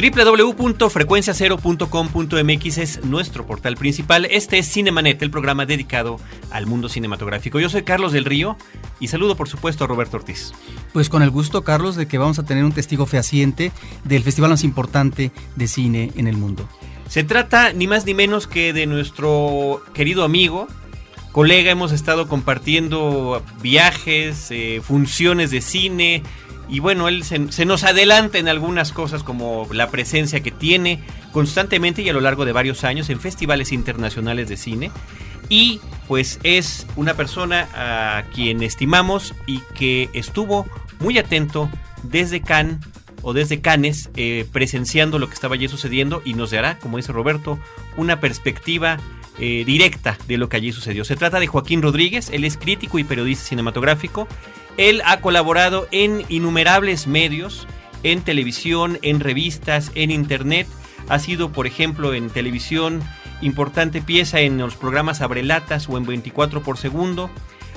www.frecuenciacero.com.mx es nuestro portal principal. Este es Cinemanet, el programa dedicado al mundo cinematográfico. Yo soy Carlos del Río y saludo por supuesto a Roberto Ortiz. Pues con el gusto, Carlos, de que vamos a tener un testigo fehaciente del festival más importante de cine en el mundo. Se trata ni más ni menos que de nuestro querido amigo, colega, hemos estado compartiendo viajes, eh, funciones de cine, y bueno, él se, nos adelanta en algunas cosas como la presencia que tiene constantemente y a lo largo de varios años en festivales internacionales de cine. Y pues es una persona a quien estimamos y que estuvo muy atento desde Cannes o desde Cannes eh, presenciando lo que estaba allí sucediendo y nos dará, como dice Roberto, una perspectiva eh, directa de lo que allí sucedió. Se trata de Joaquín Rodríguez, él es crítico y periodista cinematográfico él ha colaborado en innumerables medios, en televisión, en revistas, en internet. Ha sido, por ejemplo, en televisión importante pieza en los programas Abrelatas o en 24 por segundo.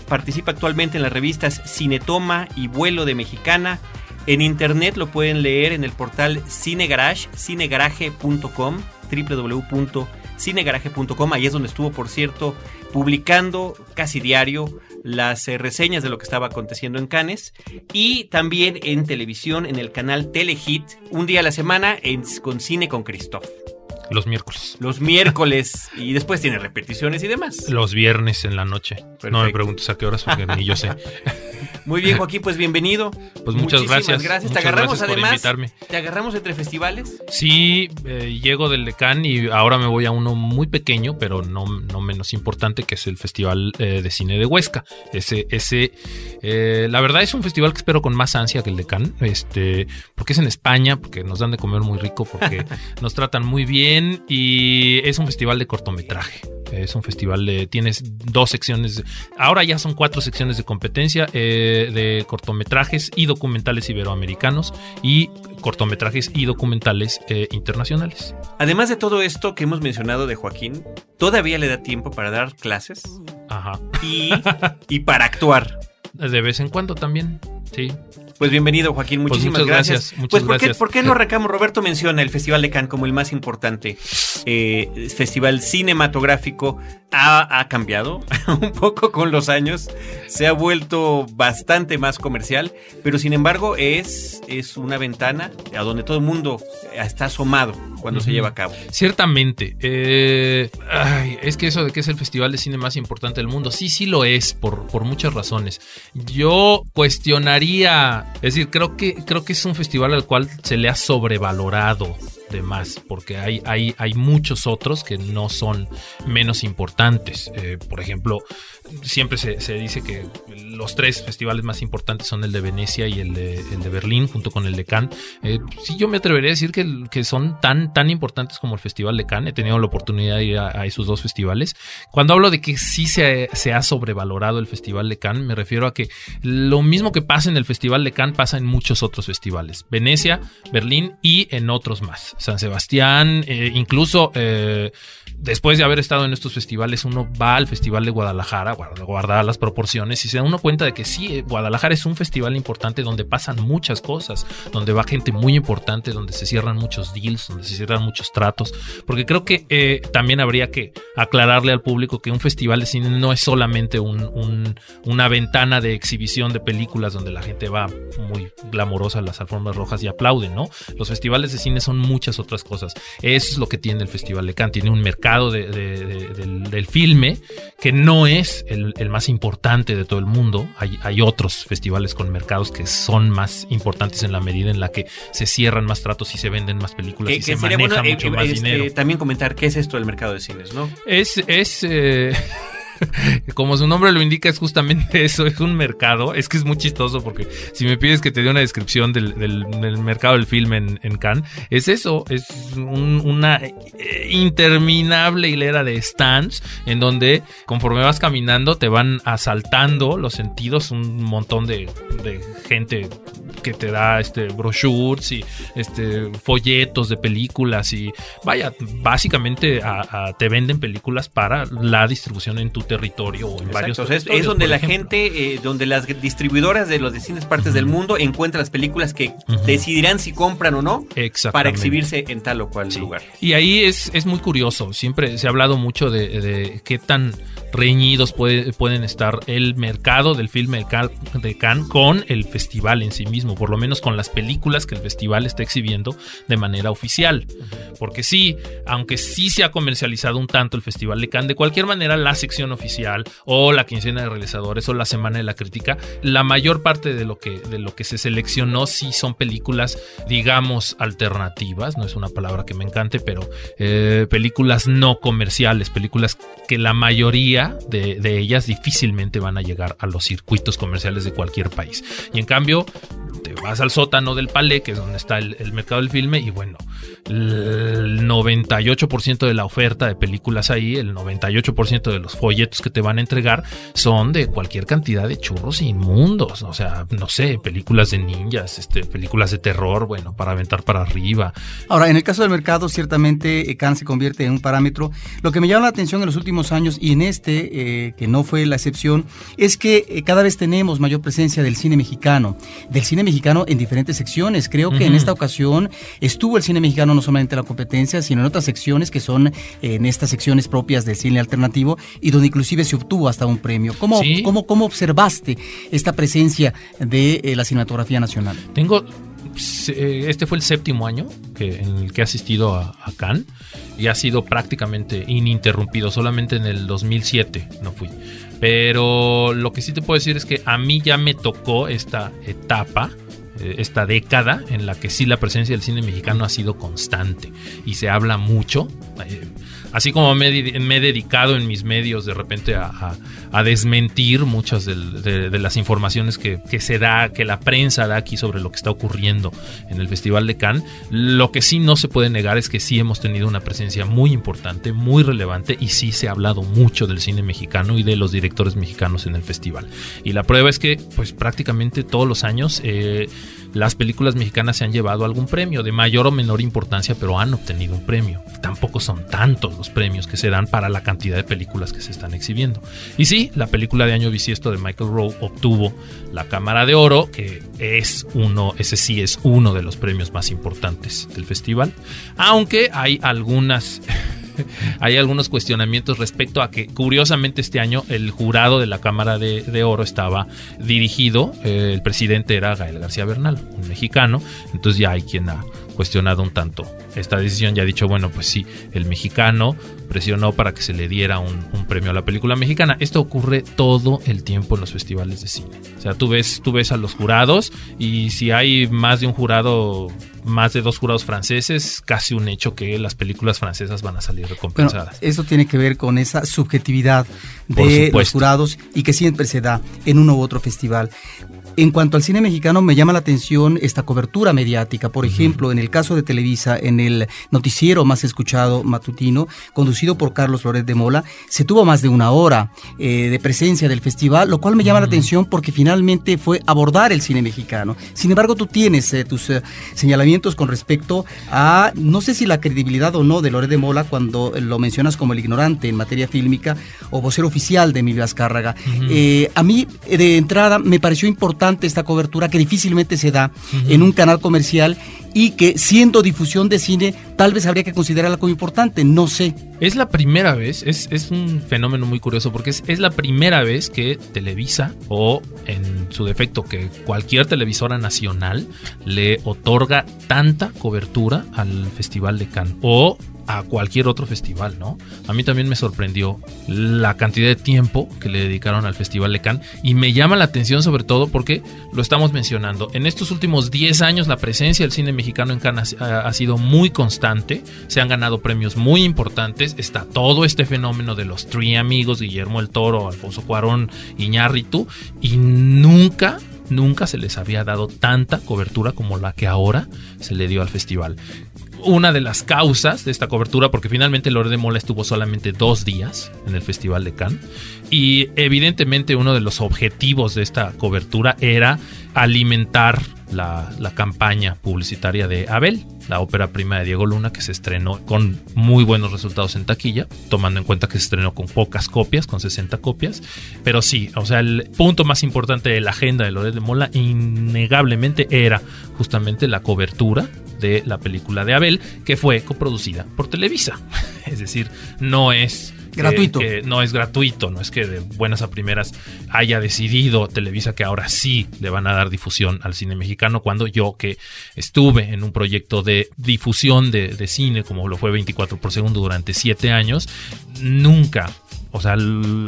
Participa actualmente en las revistas Cinetoma y Vuelo de Mexicana. En internet lo pueden leer en el portal Cinegarage, cinegaraje.com, www.cinegaraje.com. Ahí es donde estuvo, por cierto, publicando casi diario las eh, reseñas de lo que estaba aconteciendo en Cannes y también en televisión en el canal Telehit, un día a la semana en, con Cine con Christoph. Los miércoles. Los miércoles. y después tiene repeticiones y demás. Los viernes en la noche. Perfecto. No me preguntes a qué horas porque ni yo sé. Muy bien, Joaquín, pues bienvenido. Pues muchas Muchísimas gracias. gracias. Muchas te agarramos gracias por además. invitarme. Te agarramos entre festivales. Sí, eh, llego del Decán y ahora me voy a uno muy pequeño, pero no, no menos importante, que es el Festival eh, de Cine de Huesca. Ese, ese, eh, la verdad es un festival que espero con más ansia que el Decán, este, porque es en España, porque nos dan de comer muy rico, porque nos tratan muy bien y es un festival de cortometraje. Es un festival de. Tienes dos secciones. Ahora ya son cuatro secciones de competencia eh, de cortometrajes y documentales iberoamericanos y cortometrajes y documentales eh, internacionales. Además de todo esto que hemos mencionado de Joaquín, todavía le da tiempo para dar clases Ajá. y, y para actuar. De vez en cuando también. Sí. Pues bienvenido, Joaquín. Pues Muchísimas muchas gracias. gracias, muchas pues, ¿por qué, gracias. ¿por qué no arrancamos? Roberto menciona el Festival de Cannes como el más importante eh, festival cinematográfico. Ha, ha cambiado un poco con los años. Se ha vuelto bastante más comercial. Pero sin embargo, es, es una ventana a donde todo el mundo está asomado cuando se lleva a cabo. Ciertamente. eh, ay, es que eso de que es el festival de cine más importante del mundo, sí, sí lo es, por, por muchas razones. Yo cuestionaría, es decir, creo que, creo que es un festival al cual se le ha sobrevalorado de más, porque hay, hay, hay muchos otros que no son menos importantes. Eh, por ejemplo, siempre se, se dice que los tres festivales más importantes son el de Venecia y el de, el de Berlín, junto con el de Cannes. Eh, sí, yo me atrevería a decir que, que son tan, tan importantes como el Festival de Cannes. He tenido la oportunidad de ir a, esos dos festivales. Cuando hablo de que sí se, se, ha sobrevalorado el Festival de Cannes, me refiero a que lo mismo que pasa en el Festival de Cannes pasa en muchos otros festivales. Venecia, Berlín y en otros más. San Sebastián, eh, incluso eh, después de haber estado en estos festivales, uno va al Festival de Guadalajara, guardar las proporciones, y se da uno cuenta de que sí, Guadalajara es un festival importante donde pasan muchas cosas, donde va gente muy importante, donde se cierran muchos deals, donde se cierran muchos tratos, porque creo que eh, también habría que aclararle al público que un festival de cine no es solamente un, un, una ventana de exhibición de películas donde la gente va muy glamorosa las alfombras rojas y aplauden, ¿no? Los festivales de cine son muchas otras cosas. Eso es lo que tiene el Festival de Cannes. Tiene un mercado de, de, de, del, del, filme que no es el, el, más importante de todo el mundo. Hay, hay, otros festivales con mercados que son más importantes en la medida en la que se cierran más tratos y se venden más películas y se maneja bueno, mucho eh, más este, dinero. También comentar qué es esto del mercado de cines, ¿no? Es... es eh... como su nombre lo indica, es justamente eso, es un mercado. Es que es muy chistoso porque si me pides que te dé una descripción del, del- mercado del film en, en Cannes, es eso, es un- una eh, interminable hilera de stands en donde conforme vas caminando te van asaltando los sentidos un montón de, de gente que te da este brochures y este folletos de películas y vaya básicamente te venden películas para la distribución en tu territorio o en varios Exacto, sea, es, donde la ejemplo. gente, eh, donde las distribuidoras de los distintas partes del mundo encuentran las películas que decidirán si compran o no para exhibirse en tal o cual Sí. lugar. Y ahí es, es muy curioso. Siempre se ha hablado mucho de, de qué tan reñidos puede- pueden estar el mercado del filme de Can- de Cannes con el festival en sí mismo, por lo menos con las películas que el festival está exhibiendo de manera oficial. Porque sí, aunque sí se ha comercializado un tanto el Festival de Cannes, de cualquier manera la sección oficial o la quincena de realizadores o la semana de la crítica, la mayor parte de lo que, de lo que se seleccionó sí son películas, digamos, alternativas, no es una palabra que me encante, pero eh, películas no comerciales, películas que la mayoría de ellas difícilmente van a llegar a los circuitos comerciales de cualquier país. Y en cambio, te vas al sótano del Palais, que es donde está el, mercado del filme, y bueno, el 98% de la oferta de películas ahí, el 98% de los folletos que te van a entregar son de cualquier cantidad de churros inmundos. O sea, no sé, películas de ninjas, este, películas de terror, bueno, para aventar para arriba. Ahora, en el caso del mercado, ciertamente eh, Cannes se convierte en un parámetro. Lo que me llama la atención en los últimos años, y en este, eh, que no fue la excepción, es que eh, cada vez tenemos mayor presencia del cine mexicano, del cine mexicano en diferentes secciones. Creo que en esta ocasión estuvo el cine mexicano no solamente en la competencia, sino en otras secciones que son en estas secciones propias del cine alternativo y donde inclusive se obtuvo hasta un premio. ¿Cómo, Sí. cómo, cómo observaste esta presencia de eh, la cinematografía nacional? Tengo. eh, Este fue el séptimo año que, en el que he asistido a, a Cannes y ha sido prácticamente ininterrumpido. Solamente en el 2007 no fui. Pero lo que sí te puedo decir es que a mí ya me tocó esta etapa, esta década en la que sí la presencia del cine mexicano ha sido constante y se habla mucho. Así como me, he dedicado en mis medios de repente a, desmentir muchas de, las informaciones que, que se da, que la prensa da aquí sobre lo que está ocurriendo en el Festival de Cannes, lo que sí no se puede negar es que sí hemos tenido una presencia muy importante, muy relevante y sí se ha hablado mucho del cine mexicano y de los directores mexicanos en el festival. Y la prueba es que pues prácticamente todos los años eh, las películas mexicanas se han llevado algún premio de mayor o menor importancia, pero han obtenido un premio. Tampoco son tantos los premios que se dan para la cantidad de películas que se están exhibiendo. Y sí, la película de año bisiesto de Michael Rowe obtuvo la Cámara de Oro, que es uno, ese sí es uno de los premios más importantes del festival. Aunque hay algunas hay algunos cuestionamientos respecto a que curiosamente este año el jurado de la Cámara de, Oro estaba dirigido, eh, el presidente era Gael García Bernal, un mexicano, entonces ya hay quien ha cuestionado un tanto esta decisión, ya ha dicho, bueno, pues sí, el mexicano presionó para que se le diera un, un premio a la película mexicana. Esto ocurre todo el tiempo en los festivales de cine. O sea, tú ves, tú ves a los jurados y si hay más de un jurado, más de dos jurados franceses, casi un hecho que las películas francesas van a salir Bueno, recompensadas. esto tiene que ver con esa subjetividad de los jurados y que siempre se da en uno u otro festival. En cuanto al cine mexicano, me llama la atención esta cobertura mediática. Por ejemplo, en el caso de Televisa, en el noticiero más escuchado matutino, conducido por Carlos Loret de Mola, se tuvo más de una hora eh, de presencia del festival, lo cual me llama la atención porque finalmente fue abordar el cine mexicano. Sin embargo, tú tienes eh, tus eh, señalamientos con respecto a, no sé si la credibilidad o no de Loret de Mola cuando lo mencionas como el ignorante en materia fílmica o vocero oficial de Emilio Azcárraga. A mí, de entrada, me pareció importante esta cobertura que difícilmente se da en un canal comercial y que siendo difusión de cine, tal vez habría que considerarla como importante, no sé. Es la primera vez, es, es un fenómeno muy curioso porque es, es la primera vez que Televisa o en su defecto que cualquier televisora nacional le otorga tanta cobertura al Festival de Cannes o a cualquier otro festival, ¿no? A mí también me sorprendió la cantidad de tiempo que le dedicaron al Festival de Cannes y me llama la atención sobre todo porque lo estamos mencionando. En estos últimos 10 años la presencia del cine mexicano en Cannes ha, sido muy constante, se han ganado premios muy importantes, está todo este fenómeno de los Three Amigos, Guillermo el Toro, Alfonso Cuarón, Iñárritu y nunca nunca se les había dado tanta cobertura como la que ahora se le dio al festival una de las causas de esta cobertura, porque finalmente Lore de Mola estuvo solamente dos días en el Festival de Cannes, y evidentemente uno de los objetivos de esta cobertura era alimentar la, la, campaña publicitaria de Abel, la ópera prima de Diego Luna, que se estrenó con muy buenos resultados en taquilla, tomando en cuenta que se estrenó con pocas copias, con 60 copias. Pero sí, o sea, el punto más importante de la agenda de Loret de Mola, innegablemente, era justamente la cobertura de la película de Abel, que fue coproducida por Televisa. Es decir, no es gratuito. No es gratuito, no es que de buenas a primeras haya decidido Televisa que ahora sí le van a dar difusión al cine mexicano, cuando yo que estuve en un proyecto de difusión de, de cine, como lo fue 24 por segundo durante siete años, nunca o sea,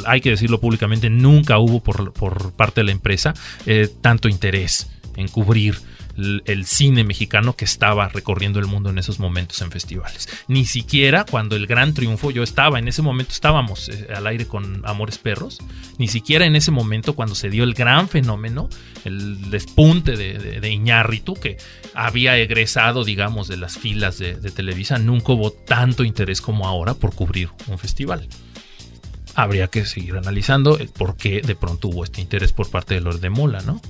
hay que decirlo públicamente, nunca hubo por, por parte de la empresa eh, tanto interés en cubrir el cine mexicano que estaba recorriendo el mundo en esos momentos en festivales. Ni siquiera cuando el gran triunfo, yo estaba, en ese momento estábamos eh, al aire con Amores Perros, ni siquiera en ese momento cuando se dio el gran fenómeno, el despunte de, de, de Iñárritu, que había egresado, digamos, de las filas de, de Televisa, nunca hubo tanto interés como ahora por cubrir un festival habría que seguir analizando el por qué de pronto hubo este interés por parte de los de Mola, ¿no?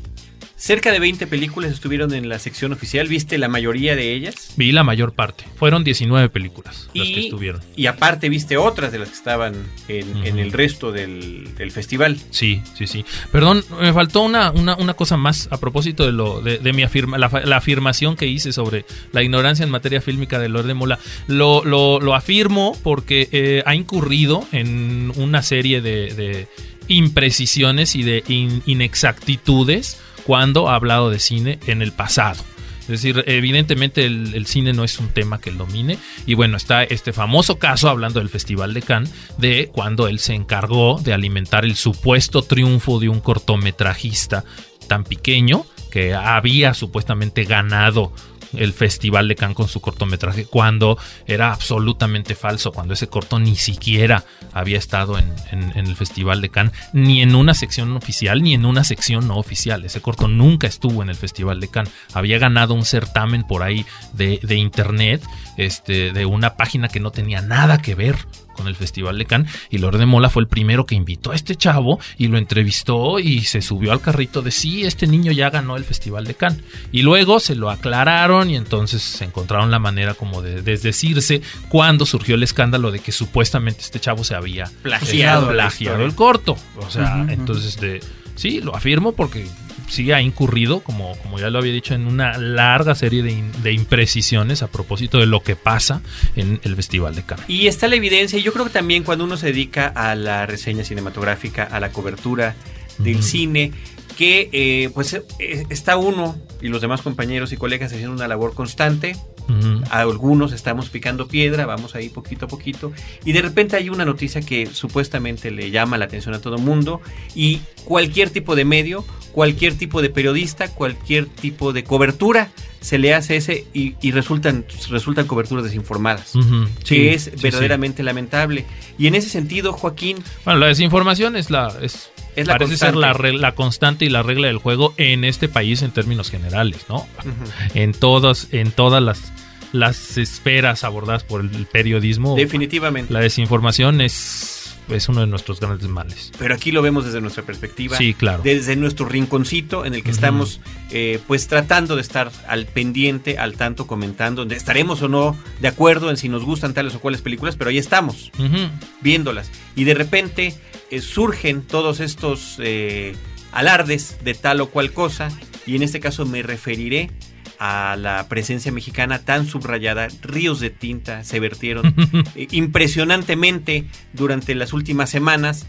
Cerca de 20 películas estuvieron en la sección oficial. ¿Viste la mayoría de ellas? Vi la mayor parte. Fueron 19 películas las que estuvieron. Y aparte viste otras de las que estaban en, uh -huh. en el resto del, del, festival. Sí, sí, sí. Perdón, me faltó una, una, una cosa más a propósito de lo de, de mi afirma, la, la, afirmación que hice sobre la ignorancia en materia fílmica de Lord de Mola. Lo, lo, lo afirmo porque eh, ha incurrido en una serie de, de imprecisiones y de in, inexactitudes cuando ha hablado de cine en el pasado. Es decir, evidentemente el, cine no es un tema que él domine. Y bueno, está este famoso caso, hablando del Festival de Cannes, de cuando él se encargó de alimentar el supuesto triunfo de un cortometrajista tan pequeño que había supuestamente ganado el Festival de Cannes con su cortometraje cuando era absolutamente falso, cuando ese corto ni siquiera había estado en, el Festival de Cannes, ni en una sección oficial, ni en una sección no oficial. Ese corto nunca estuvo en el Festival de Cannes. Había ganado un certamen por ahí de, de internet, este, de una página que no tenía nada que ver con el Festival de Cannes y Lord de Mola fue el primero que invitó a este chavo y lo entrevistó y se subió al carrito de sí, este niño ya ganó el Festival de Cannes y luego se lo aclararon y entonces se encontraron la manera como de desdecirse cuando surgió el escándalo de que supuestamente este chavo se había plagiado, plagiado el corto, o sea, uh -huh. entonces de sí, lo afirmo porque sí ha incurrido, como, como ya lo había dicho, en una larga serie de, in, de, imprecisiones a propósito de lo que pasa en el Festival de Cannes. Y está la evidencia, y yo creo que también cuando uno se dedica a la reseña cinematográfica, a la cobertura del cine, que eh, pues eh, está uno y los demás compañeros y colegas haciendo una labor constante. Uh -huh. A algunos estamos picando piedra, vamos ahí poquito a poquito. Y de repente hay una noticia que supuestamente le llama la atención a todo el mundo. Y cualquier tipo de medio, cualquier tipo de periodista, cualquier tipo de cobertura se le hace ese y, y resultan, resultan coberturas desinformadas, uh -huh. sí, que es sí, verdaderamente sí. lamentable. Y en ese sentido, Joaquín... Bueno, la desinformación es la... Es es la parece constante. ser la, la, constante y la regla del juego en este país en términos generales, ¿no? Uh -huh. En todas, en todas las, las esferas abordadas por el periodismo. Definitivamente. La desinformación es es uno de nuestros grandes males. Pero aquí lo vemos desde nuestra perspectiva. Sí, claro. Desde nuestro rinconcito en el que uh -huh. estamos eh, pues tratando de estar al pendiente, al tanto, comentando. Estaremos o no de acuerdo en si nos gustan tales o cuales películas, pero ahí estamos, uh -huh. viéndolas. Y de repente eh, surgen todos estos eh, alardes de tal o cual cosa. Y en este caso me referiré a la presencia mexicana tan subrayada, ríos de tinta se vertieron eh, impresionantemente durante las últimas semanas.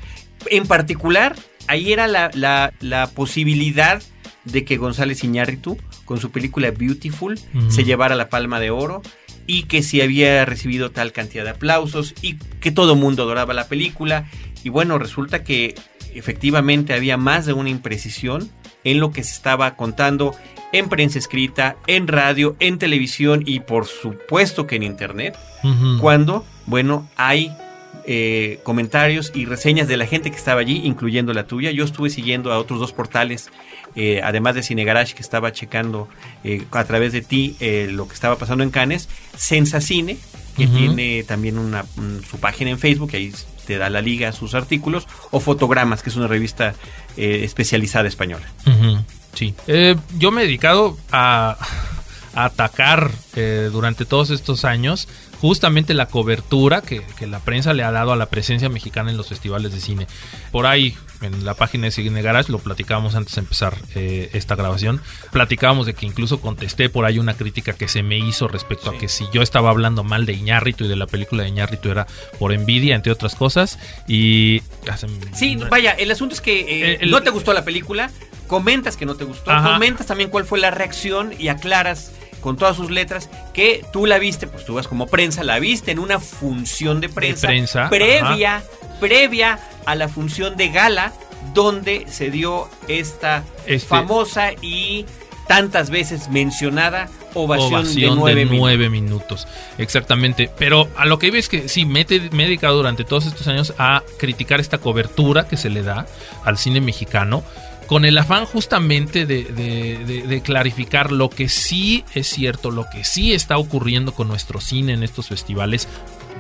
En particular, ahí era la, la, la posibilidad de que González Iñárritu, con su película Beautiful, se llevara la palma de oro y que si había recibido tal cantidad de aplausos y que todo mundo adoraba la película. Y bueno, resulta que efectivamente había más de una imprecisión en lo que se estaba contando en prensa escrita, en radio, en televisión y por supuesto que en internet cuando, bueno, hay eh, comentarios y reseñas de la gente que estaba allí, incluyendo la tuya. Yo estuve siguiendo a otros dos portales, eh, además de Cine Garage, que estaba checando eh, a través de ti eh, lo que estaba pasando en Cannes, Sensacine, que tiene también una, un- su página en Facebook, ahí te da la liga sus artículos, o Fotogramas, que es una revista eh, especializada española. Sí. Eh, yo me he dedicado a, a atacar eh, durante todos estos años justamente la cobertura que, que la prensa le ha dado a la presencia mexicana en los festivales de cine. Por ahí, en la página de Cine Garage, lo platicábamos antes de empezar eh, esta grabación, platicábamos de que incluso contesté por ahí una crítica que se me hizo respecto a que si yo estaba hablando mal de Iñárritu y de la película de Iñárritu era por envidia, entre otras cosas, y... Sí, vaya, el asunto es que eh, Eh, el- no te gustó la película, comentas que no te gustó, Ajá. comentas también cuál fue la reacción y aclaras con todas sus letras que tú la viste, pues tú vas como prensa, la viste en una función de prensa, prensa, previa, previa a la función de gala donde se dio esta Este- famosa y tantas veces mencionada ovación, ovación de nueve de minutos. nueve minutos. Exactamente. Pero a lo que iba es que sí, me he dedicado durante todos estos años a criticar esta cobertura que se le da al cine mexicano con el afán justamente de, de- de- de clarificar lo que sí es cierto, lo que sí está ocurriendo con nuestro cine en estos festivales,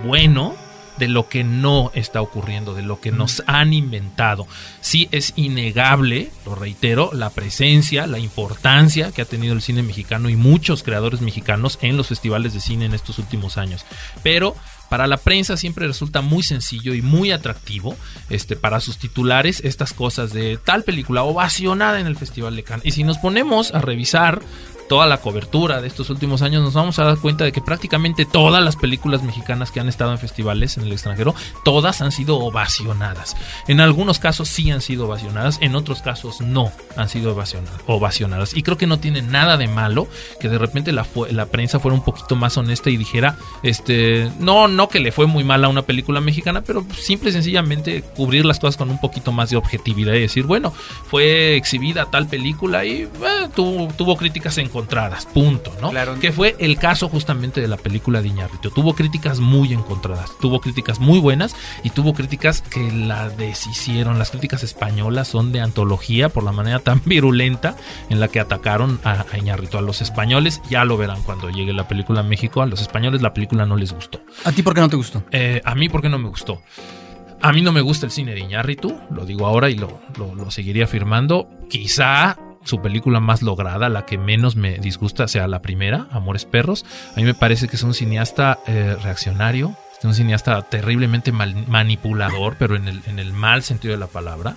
bueno, de lo que no está ocurriendo, de lo que nos han inventado. Sí es innegable, lo reitero, la presencia, la importancia que ha tenido el cine mexicano y muchos creadores mexicanos en los festivales de cine en estos últimos años. Pero para la prensa siempre resulta muy sencillo y muy atractivo este, para sus titulares estas cosas de tal película ovacionada en el Festival de Cannes. Y si nos ponemos a revisar toda la cobertura de estos últimos años, nos vamos a dar cuenta de que prácticamente todas las películas mexicanas que han estado en festivales en el extranjero, todas han sido ovacionadas. En algunos casos sí han sido ovacionadas, en otros casos no han sido ovaciona- ovacionadas. Y creo que no tiene nada de malo que de repente la, la prensa fuera un poquito más honesta y dijera, este, no, no que le fue muy mal a una película mexicana, pero simple y sencillamente cubrir las cosas con un poquito más de objetividad y decir, bueno, fue exhibida tal película y eh, tuvo, tuvo críticas encontradas, punto, ¿no? Claro. Que fue el caso justamente de la película de Iñárritu. Tuvo críticas muy encontradas, tuvo críticas muy buenas y tuvo críticas que la deshicieron. Las críticas españolas son de antología por la manera tan virulenta en la que atacaron a, a Iñárritu. A los españoles ya lo verán cuando llegue la película a México. A los españoles la película no les gustó. ¿A ti por qué no te gustó? Eh, a mí, ¿por qué no me gustó? A mí no me gusta el cine de Iñárritu, lo digo ahora y lo, lo, lo seguiría afirmando. Quizá su película más lograda, la que menos me disgusta, sea la primera, Amores Perros. A mí me parece que es un cineasta eh, reaccionario, un cineasta terriblemente manipulador, pero en el, en el mal sentido de la palabra.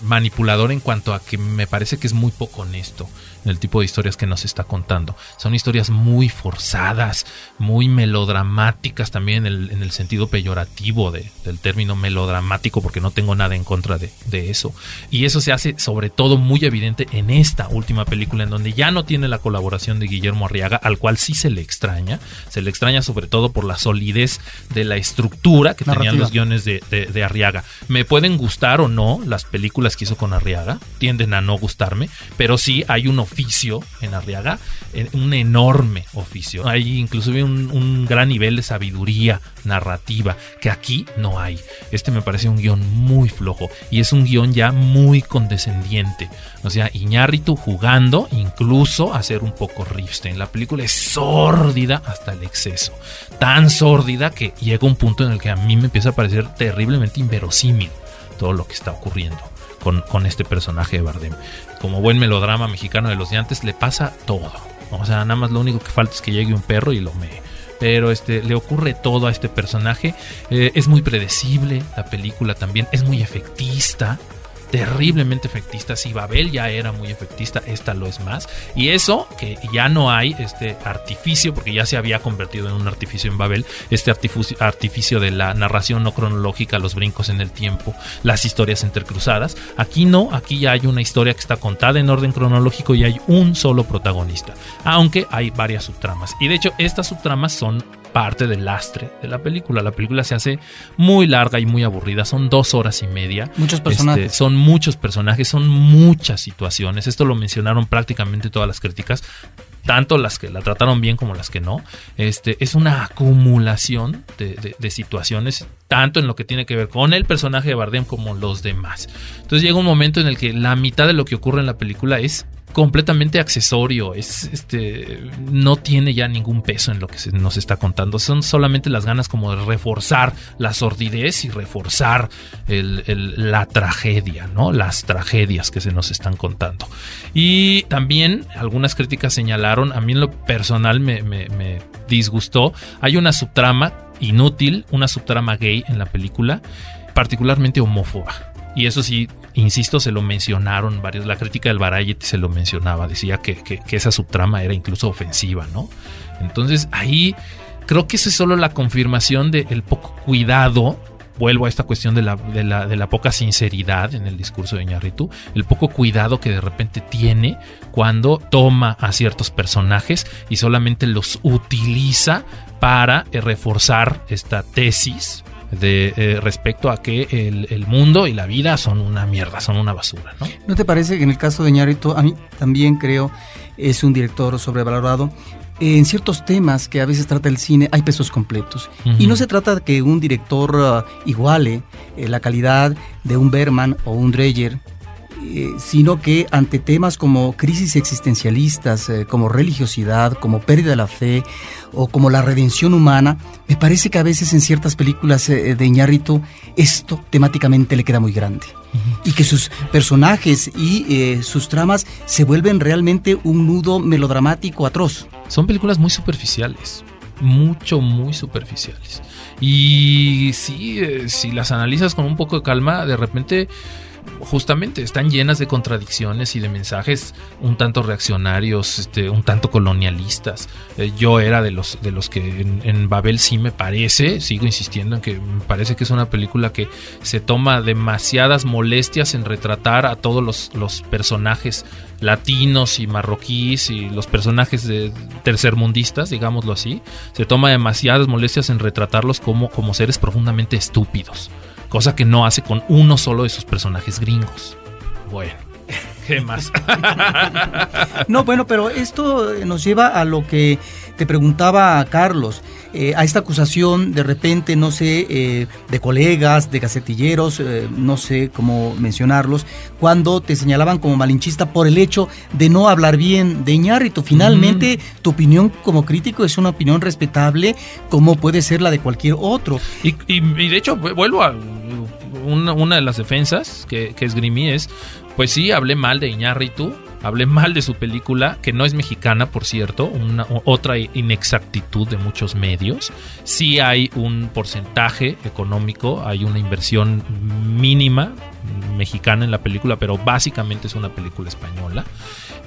Manipulador en cuanto a que me parece que es muy poco honesto el tipo de historias que nos está contando. Son historias muy forzadas, muy melodramáticas también en el, en el sentido peyorativo de- del término melodramático, porque no tengo nada en contra de, de eso. Y eso se hace sobre todo muy evidente en esta última película, en donde ya no tiene la colaboración de Guillermo Arriaga, al cual sí se le extraña. Se le extraña sobre todo por la solidez de la estructura que tenían los guiones de, de- de Arriaga. Me pueden gustar o no las películas que hizo con Arriaga, tienden a no gustarme, pero sí hay un oficio en Arriaga, un enorme oficio. Hay inclusive un, un gran nivel de sabiduría narrativa que aquí no hay. Este me parece un guion muy flojo y es un guion ya muy condescendiente. O sea, Iñárritu jugando incluso a ser un poco Ripstein. La película es sórdida hasta el exceso. Tan sórdida que llega un punto en el que a mí me empieza a parecer terriblemente inverosímil todo lo que está ocurriendo con, con este personaje de Bardem. Como buen melodrama mexicano de los de antes, le pasa todo. O sea, nada más lo único que falta es que llegue un perro y lo me. Pero este, le ocurre todo a este personaje. Eh, es muy predecible la película también. Es muy efectista. Terriblemente efectista. Si Babel ya era muy efectista, esta lo es más. Y eso, que ya no hay este artificio, porque ya se había convertido en un artificio en Babel, este artificio, de la narración no cronológica, los brincos en el tiempo, las historias intercruzadas. Aquí no, aquí ya hay una historia que está contada en orden cronológico y hay un solo protagonista, aunque hay varias subtramas. Y de hecho, estas subtramas son parte del lastre de la película. La película se hace muy larga y muy aburrida. Son dos horas y media. Muchos personajes. Este, son muchos personajes, son muchas situaciones. Esto lo mencionaron prácticamente todas las críticas. Tanto las que la trataron bien como las que no. Este, es una acumulación de, de situaciones, tanto en lo que tiene que ver con el personaje de Bardem como los demás. Entonces llega un momento en el que la mitad de lo que ocurre en la película es completamente accesorio, es este no tiene ya ningún peso en lo que se nos está contando, son solamente las ganas como de reforzar la sordidez y reforzar la tragedia, ¿no? Las tragedias que se nos están contando. Y también algunas críticas señalaron, a mí en lo personal me, me disgustó, hay una subtrama inútil, una subtrama gay en la película, particularmente homófoba. Y eso sí, insisto, se lo mencionaron varios. La crítica del Variety se lo mencionaba, decía que, esa subtrama era incluso ofensiva, ¿no? Entonces ahí creo que eso es solo la confirmación del poco cuidado. Vuelvo a esta cuestión de la, de, la, de la poca sinceridad en el discurso de Ñarritu, el poco cuidado que de repente tiene cuando toma a ciertos personajes y solamente los utiliza para eh, reforzar esta tesis de eh, respecto a que el, el, mundo y la vida son una mierda, son una basura, ¿no? ¿No te parece que en el caso de Ñarito, a mí también creo es un director sobrevalorado? En ciertos temas que a veces trata el cine hay pesos completos. Uh -huh. Y no se trata de que un director uh, iguale eh, la calidad de un Berman o un Dreyer eh, sino que ante temas como crisis existencialistas, eh, como religiosidad, como pérdida de la fe o como la redención humana, me parece que a veces en ciertas películas eh, de Iñárritu esto temáticamente le queda muy grande. Uh -huh. Y que sus personajes y sus tramas se vuelven realmente un nudo melodramático atroz. Son películas muy superficiales, mucho, muy superficiales. Y sí, si las analizas con un poco de calma, de repente justamente están llenas de contradicciones y de mensajes un tanto reaccionarios, este, un tanto colonialistas. Eh, yo era de los de los que en, en, Babel sí me parece, sigo insistiendo en que me parece que es una película que se toma demasiadas molestias en retratar a todos los, los personajes latinos y marroquíes y los personajes de tercermundistas, digámoslo así, se toma demasiadas molestias en retratarlos como, como seres profundamente estúpidos cosa que no hace con uno solo de sus personajes gringos. Bueno. ¿Qué más? no, bueno, pero esto nos lleva a lo que te preguntaba Carlos, eh, a esta acusación de repente, no sé, eh, de colegas, de gacetilleros, eh, no sé cómo mencionarlos, cuando te señalaban como malinchista por el hecho de no hablar bien de Iñárritu. Finalmente, mm. tu opinión como crítico es una opinión respetable como puede ser la de cualquier otro. Y, y, y de hecho, vuelvo a una, una de las defensas que, que esgrimí es, pues sí, hablé mal de Iñárritu, hablé mal de su película, que no es mexicana, por cierto, una, otra inexactitud de muchos medios. Sí hay un porcentaje económico, hay una inversión mínima mexicana en la película, pero básicamente es una película española.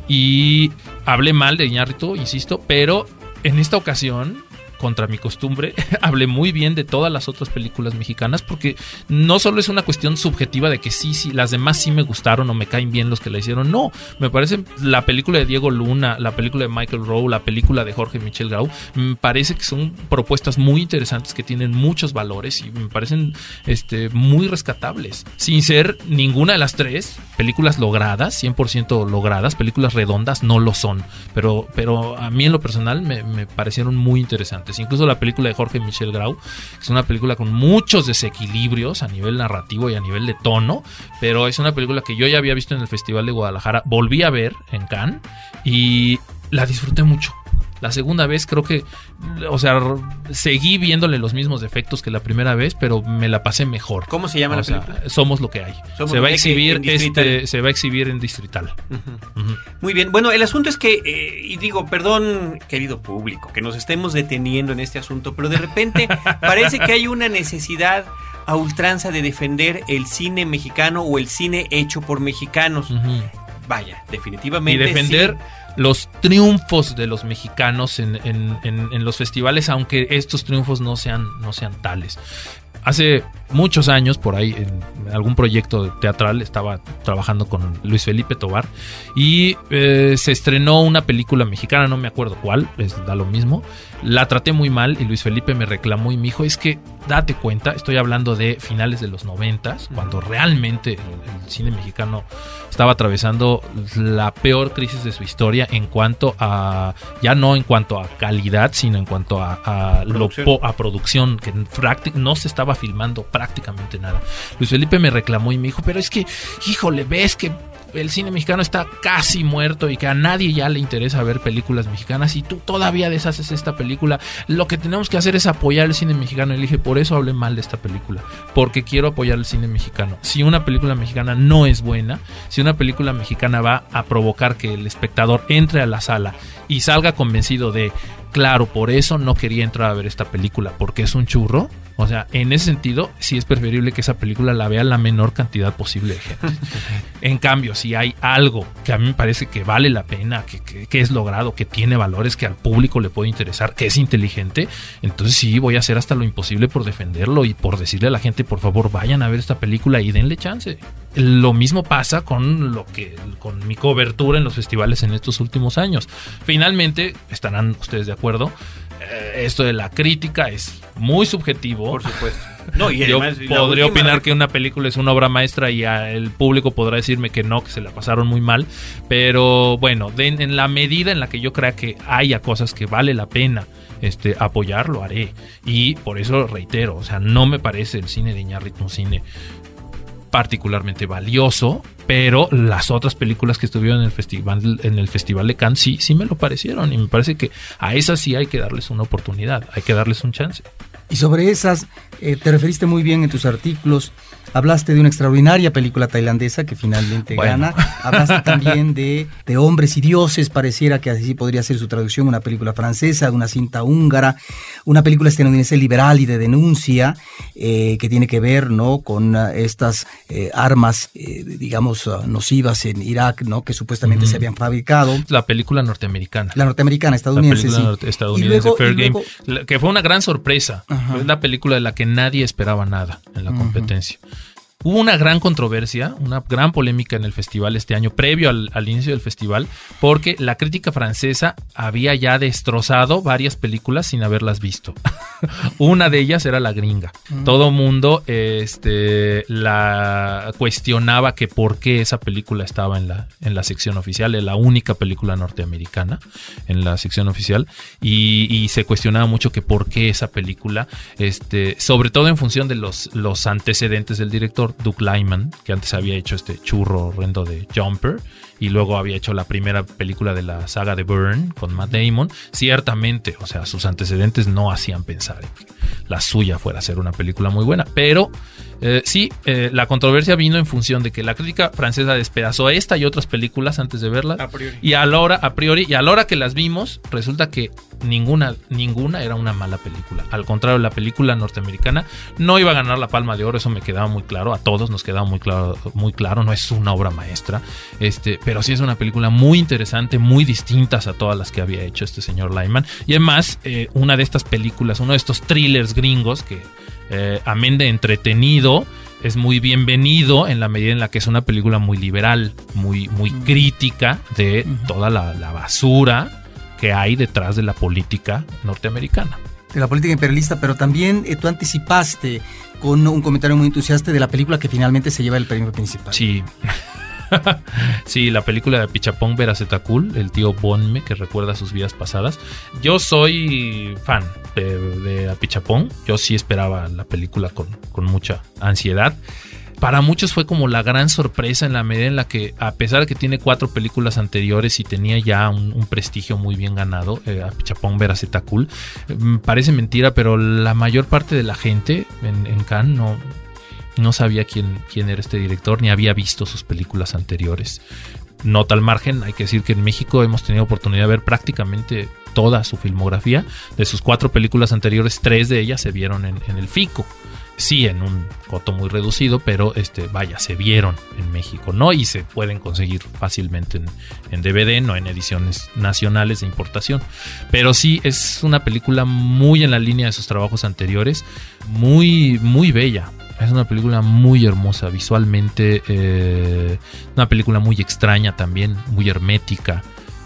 Y hablé mal de Iñárritu, insisto, pero en esta ocasión contra mi costumbre, hablé muy bien de todas las otras películas mexicanas porque no solo es una cuestión subjetiva de que sí, sí, las demás sí me gustaron o me caen bien los que la hicieron, no, me parece la película de Diego Luna, la película de Michael Rowe, la película de Jorge Michel Grau, me parece que son propuestas muy interesantes que tienen muchos valores y me parecen este, muy rescatables, sin ser ninguna de las tres películas logradas, 100% logradas, películas redondas no lo son, pero, pero a mí en lo personal me, me parecieron muy interesantes. Incluso la película de Jorge Michel Grau, es una película con muchos desequilibrios a nivel narrativo y a nivel de tono, pero es una película que yo ya había visto en el Festival de Guadalajara, volví a ver en Cannes y la disfruté mucho. La segunda vez creo que, o sea, seguí viéndole los mismos defectos que la primera vez, pero me la pasé mejor. ¿Cómo se llama o la sea, película? Somos lo que hay. Somos se va a exhibir este, se va a exhibir en Distrital. Muy bien, bueno, el asunto es que, eh, y digo, perdón, querido público, que nos estemos deteniendo en este asunto, pero de repente parece que hay una necesidad a ultranza de defender el cine mexicano o el cine hecho por mexicanos. Vaya, Y definitivamente. defender sí. Los triunfos de los mexicanos en, en- en- los festivales, aunque estos triunfos no sean, no sean tales. Hace muchos años, por ahí, en algún proyecto teatral, estaba trabajando con Luis Felipe Tobar y eh, se estrenó una película mexicana, no me acuerdo cuál, da lo mismo. La traté muy mal y Luis Felipe me reclamó y me dijo, es que date cuenta, estoy hablando de finales de los noventas, cuando realmente el, el cine mexicano estaba atravesando la peor crisis de su historia en cuanto a, ya no en cuanto a calidad, sino en cuanto a, a, lo Producción. po- a producción, que no se estaba filmando prácticamente nada. Luis Felipe me reclamó y me dijo, pero es que, híjole, ves que el cine mexicano está casi muerto y que a nadie ya le interesa ver películas mexicanas y tú todavía deshaces esta película. Lo que tenemos que hacer es apoyar el cine mexicano. Y dije, por eso hablé mal de esta película, porque quiero apoyar el cine mexicano. Si una película mexicana no es buena, si una película mexicana va a provocar que el espectador entre a la sala y salga convencido de, claro, por eso no quería entrar a ver esta película, porque es un churro. O sea, en ese sentido, sí es preferible que esa película la vea la menor cantidad posible de gente. En cambio, si hay algo que a mí me parece que vale la pena, que, que- que es logrado, que tiene valores, que al público le puede interesar, que es inteligente, entonces sí voy a hacer hasta lo imposible por defenderlo y por decirle a la gente, por favor, vayan a ver esta película y denle chance. Lo mismo pasa con lo que con mi cobertura en los festivales en estos últimos años. Finalmente, estarán ustedes de acuerdo, esto de la crítica es muy subjetivo. Por supuesto. No, y Yo además, podría opinar que una película es una obra maestra y el público podrá decirme que no, que se la pasaron muy mal. Pero bueno, de- en la medida en la que yo crea que haya cosas que vale la pena este, apoyar, lo haré. Y por eso reitero, o sea, no me parece el cine de Iñárritu un cine particularmente valioso, pero las otras películas que estuvieron en el festival en el festival de Cannes sí sí me lo parecieron y me parece que a esas sí hay que darles una oportunidad, hay que darles un chance. Y sobre esas, eh, te referiste muy bien en tus artículos. Hablaste de una extraordinaria película tailandesa que finalmente Bueno. gana. Hablaste también de, de Hombres y Dioses, pareciera que así podría ser su traducción, una película francesa, una cinta húngara, una película estadounidense liberal y de denuncia eh, que tiene que ver ¿no? con ah, estas eh, armas, eh, digamos, ah, nocivas en Irak, ¿no? que supuestamente se habían fabricado. La película norteamericana. La norteamericana, La estadounidense, película sí. estadounidense luego- Fair luego- Game, la- que fue una gran sorpresa. Ajá. Es la película de la que nadie esperaba nada en la competencia. Hubo una gran controversia, una gran polémica en el festival este año, previo al, al inicio del festival, porque la crítica francesa había ya destrozado varias películas sin haberlas visto. una de ellas era La Gringa. Todo mundo este, la cuestionaba que por qué esa película estaba en la, en la sección oficial, es la única película norteamericana en la sección oficial, y, y se cuestionaba mucho que por qué esa película, este, sobre todo en función de los, los antecedentes del director, Doug Lyman, que antes había hecho este churro horrendo de Jumper, y luego había hecho la primera película de la saga de Burn con Matt Damon, ciertamente, o sea, sus antecedentes no hacían pensar en que la suya fuera a ser una película muy buena, pero eh, sí, eh, la controversia vino en función de que la crítica francesa despedazó esta y otras películas antes de verlas. A priori. Y a la hora, a priori, y a la hora que las vimos, resulta que ninguna, ninguna era una mala película. Al contrario, la película norteamericana no iba a ganar la palma de oro, eso me quedaba muy claro, a todos nos quedaba muy claro, muy claro, no es una obra maestra, este, pero sí es una película muy interesante, muy distintas a todas las que había hecho este señor Lyman. Y además, eh, una de estas películas, uno de estos thrillers gringos que, eh, amén de entretenido, es muy bienvenido en la medida en la que es una película muy liberal, muy, muy crítica de toda la, la basura que hay detrás de la política norteamericana. de la política imperialista, pero también eh, tú anticipaste con un comentario muy entusiasta de la película que finalmente se lleva el premio principal. Sí. sí, la película de Pichapong Verazetacul, el tío Bonme que recuerda sus vidas pasadas. Yo soy fan de, de. Yo sí esperaba la película con, con mucha ansiedad. Para muchos fue como la gran sorpresa en la medida en la que, a pesar de que tiene cuatro películas anteriores y tenía ya un, prestigio muy bien ganado, eh, Apichapong Verazetacul, eh, parece mentira, pero la mayor parte de la gente en, en Cannes no, no sabía quién, quién era este director, ni había visto sus películas anteriores. Nota al margen, hay que decir que en México hemos tenido oportunidad de ver prácticamente toda su filmografía. De sus cuatro películas anteriores, tres de ellas se vieron en, el FICO. sí en un coto muy reducido, pero este, vaya, se vieron en México, ¿no? Y se pueden conseguir fácilmente en, en DVD, no en ediciones nacionales de importación. Pero sí, es una película muy en la línea de sus trabajos anteriores, muy, muy bella, es una película muy hermosa visualmente, eh, una película muy extraña también, muy hermética.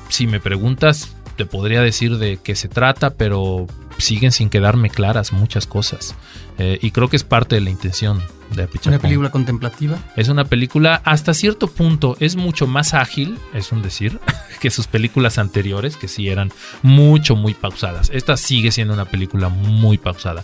Si me preguntas, te podría decir de qué se trata, pero siguen sin quedarme claras muchas cosas. Eh, y creo que es parte de la intención de Apichapón. ¿Una película contemplativa? Es una película hasta cierto punto, es mucho más ágil, es un decir, que sus películas anteriores, que sí eran mucho, muy pausadas. Esta sigue siendo una película muy pausada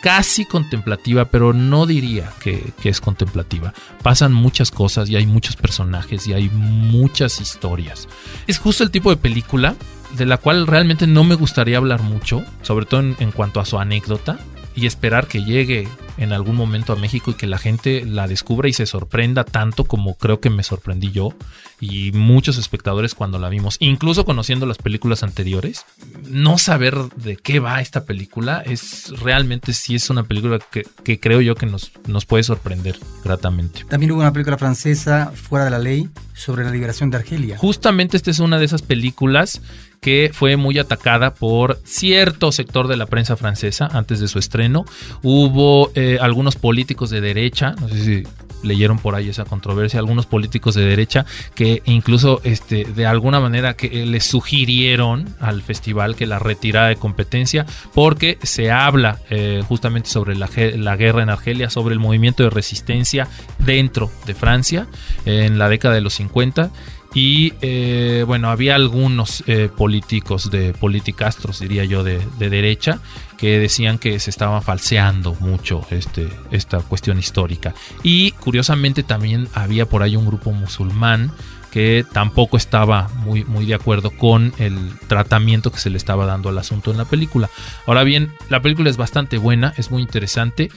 casi contemplativa, pero no diría que, es contemplativa. Pasan muchas cosas y hay muchos personajes y hay muchas historias. Es justo el tipo de película de la cual realmente no me gustaría hablar mucho, sobre todo en cuanto a su anécdota, y esperar que llegue en algún momento a México y que la gente la descubra y se sorprenda tanto como creo que me sorprendí yo y muchos espectadores cuando la vimos, incluso conociendo las películas anteriores, no saber de qué va esta película es realmente sí es una película que, que creo yo que nos, nos puede sorprender gratamente. También hubo una película francesa, Fuera de la Ley, sobre la liberación de Argelia. Justamente esta es una de esas películas que fue muy atacada por cierto sector de la prensa francesa antes de su estreno. Hubo eh, algunos políticos de derecha, no sé si leyeron por ahí esa controversia, algunos políticos de derecha que incluso este, de alguna manera que les sugirieron al festival que la retirara de competencia porque se habla eh, justamente sobre la, la, guerra en Argelia, sobre el movimiento de resistencia dentro de Francia en la década de los 50 y eh, bueno, había algunos eh, políticos de politicastros, diría yo, de, de, derecha, que decían que se estaba falseando mucho este, esta cuestión histórica. Y curiosamente también había por ahí un grupo musulmán que tampoco estaba muy, muy de acuerdo con el tratamiento que se le estaba dando al asunto en la película. Ahora bien, la película es bastante buena, es muy interesante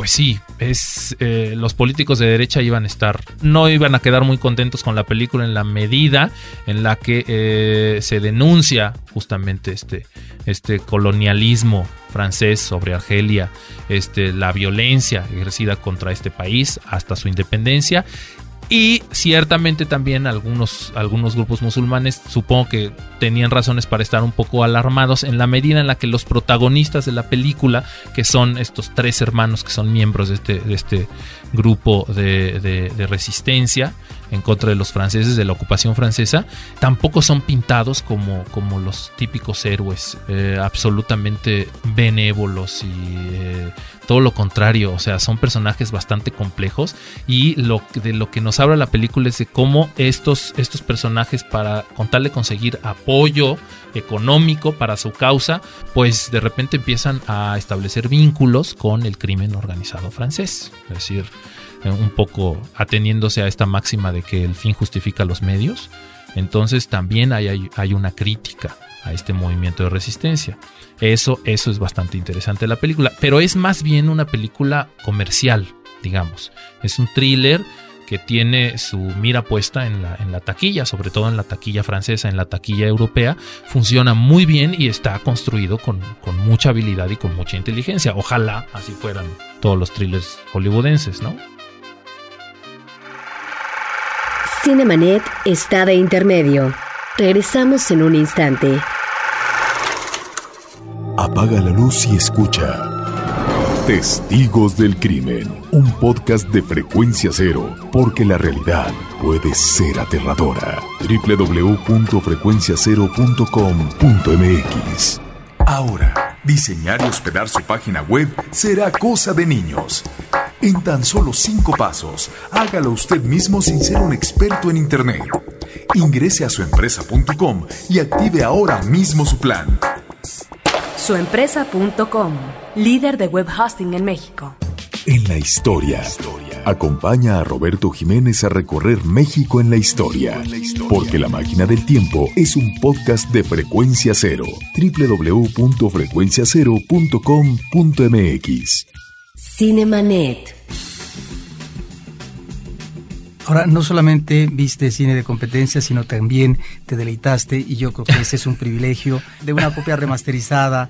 pues sí, es eh, los políticos de derecha iban a estar, no iban a quedar muy contentos con la película en la medida en la que eh, se denuncia justamente este, este colonialismo francés sobre Argelia, este, la violencia ejercida contra este país hasta su independencia y ciertamente también algunos, algunos grupos musulmanes supongo que tenían razones para estar un poco alarmados en la medida en la que los protagonistas de la película, que son estos tres hermanos que son miembros de este, de este grupo de, resistencia, en contra de los franceses, de la ocupación francesa, tampoco son pintados como, como los típicos héroes, eh, absolutamente benévolos y eh, todo lo contrario, o sea, son personajes bastante complejos y lo, de lo que nos habla la película es de cómo estos, estos personajes para con tal de conseguir apoyo económico para su causa, pues de repente empiezan a establecer vínculos con el crimen organizado francés, es decir, un poco ateniéndose a esta máxima de que el fin justifica los medios. Entonces también hay, hay, hay, una crítica a este movimiento de resistencia. Eso, eso es bastante interesante la película, pero es más bien una película comercial, digamos. Es un thriller que tiene su mira puesta en la, en la taquilla, sobre todo en la taquilla francesa, en la taquilla europea, funciona muy bien y está construido con, con mucha habilidad y con mucha inteligencia. Ojalá así fueran todos los thrillers hollywoodenses, ¿no? Cinemanet está de intermedio. Regresamos en un instante. Apaga la luz y escucha. Testigos del Crimen, un podcast de frecuencia cero, porque la realidad puede ser aterradora. www.frecuenciacero.com.mx Ahora, diseñar y hospedar su página web será cosa de niños. En tan solo cinco pasos, hágalo usted mismo sin ser un experto en Internet. Ingrese a suempresa.com y active ahora mismo su plan. Suempresa.com, líder de web hosting en México. En la historia. Acompaña a Roberto Jiménez a recorrer México en la historia. Porque La Máquina del Tiempo es un podcast de frecuencia cero. www.frecuenciacero.com.mx Cinemanet. Ahora, no solamente viste cine de competencia, sino también te deleitaste, y yo creo que ese es un privilegio, de una copia remasterizada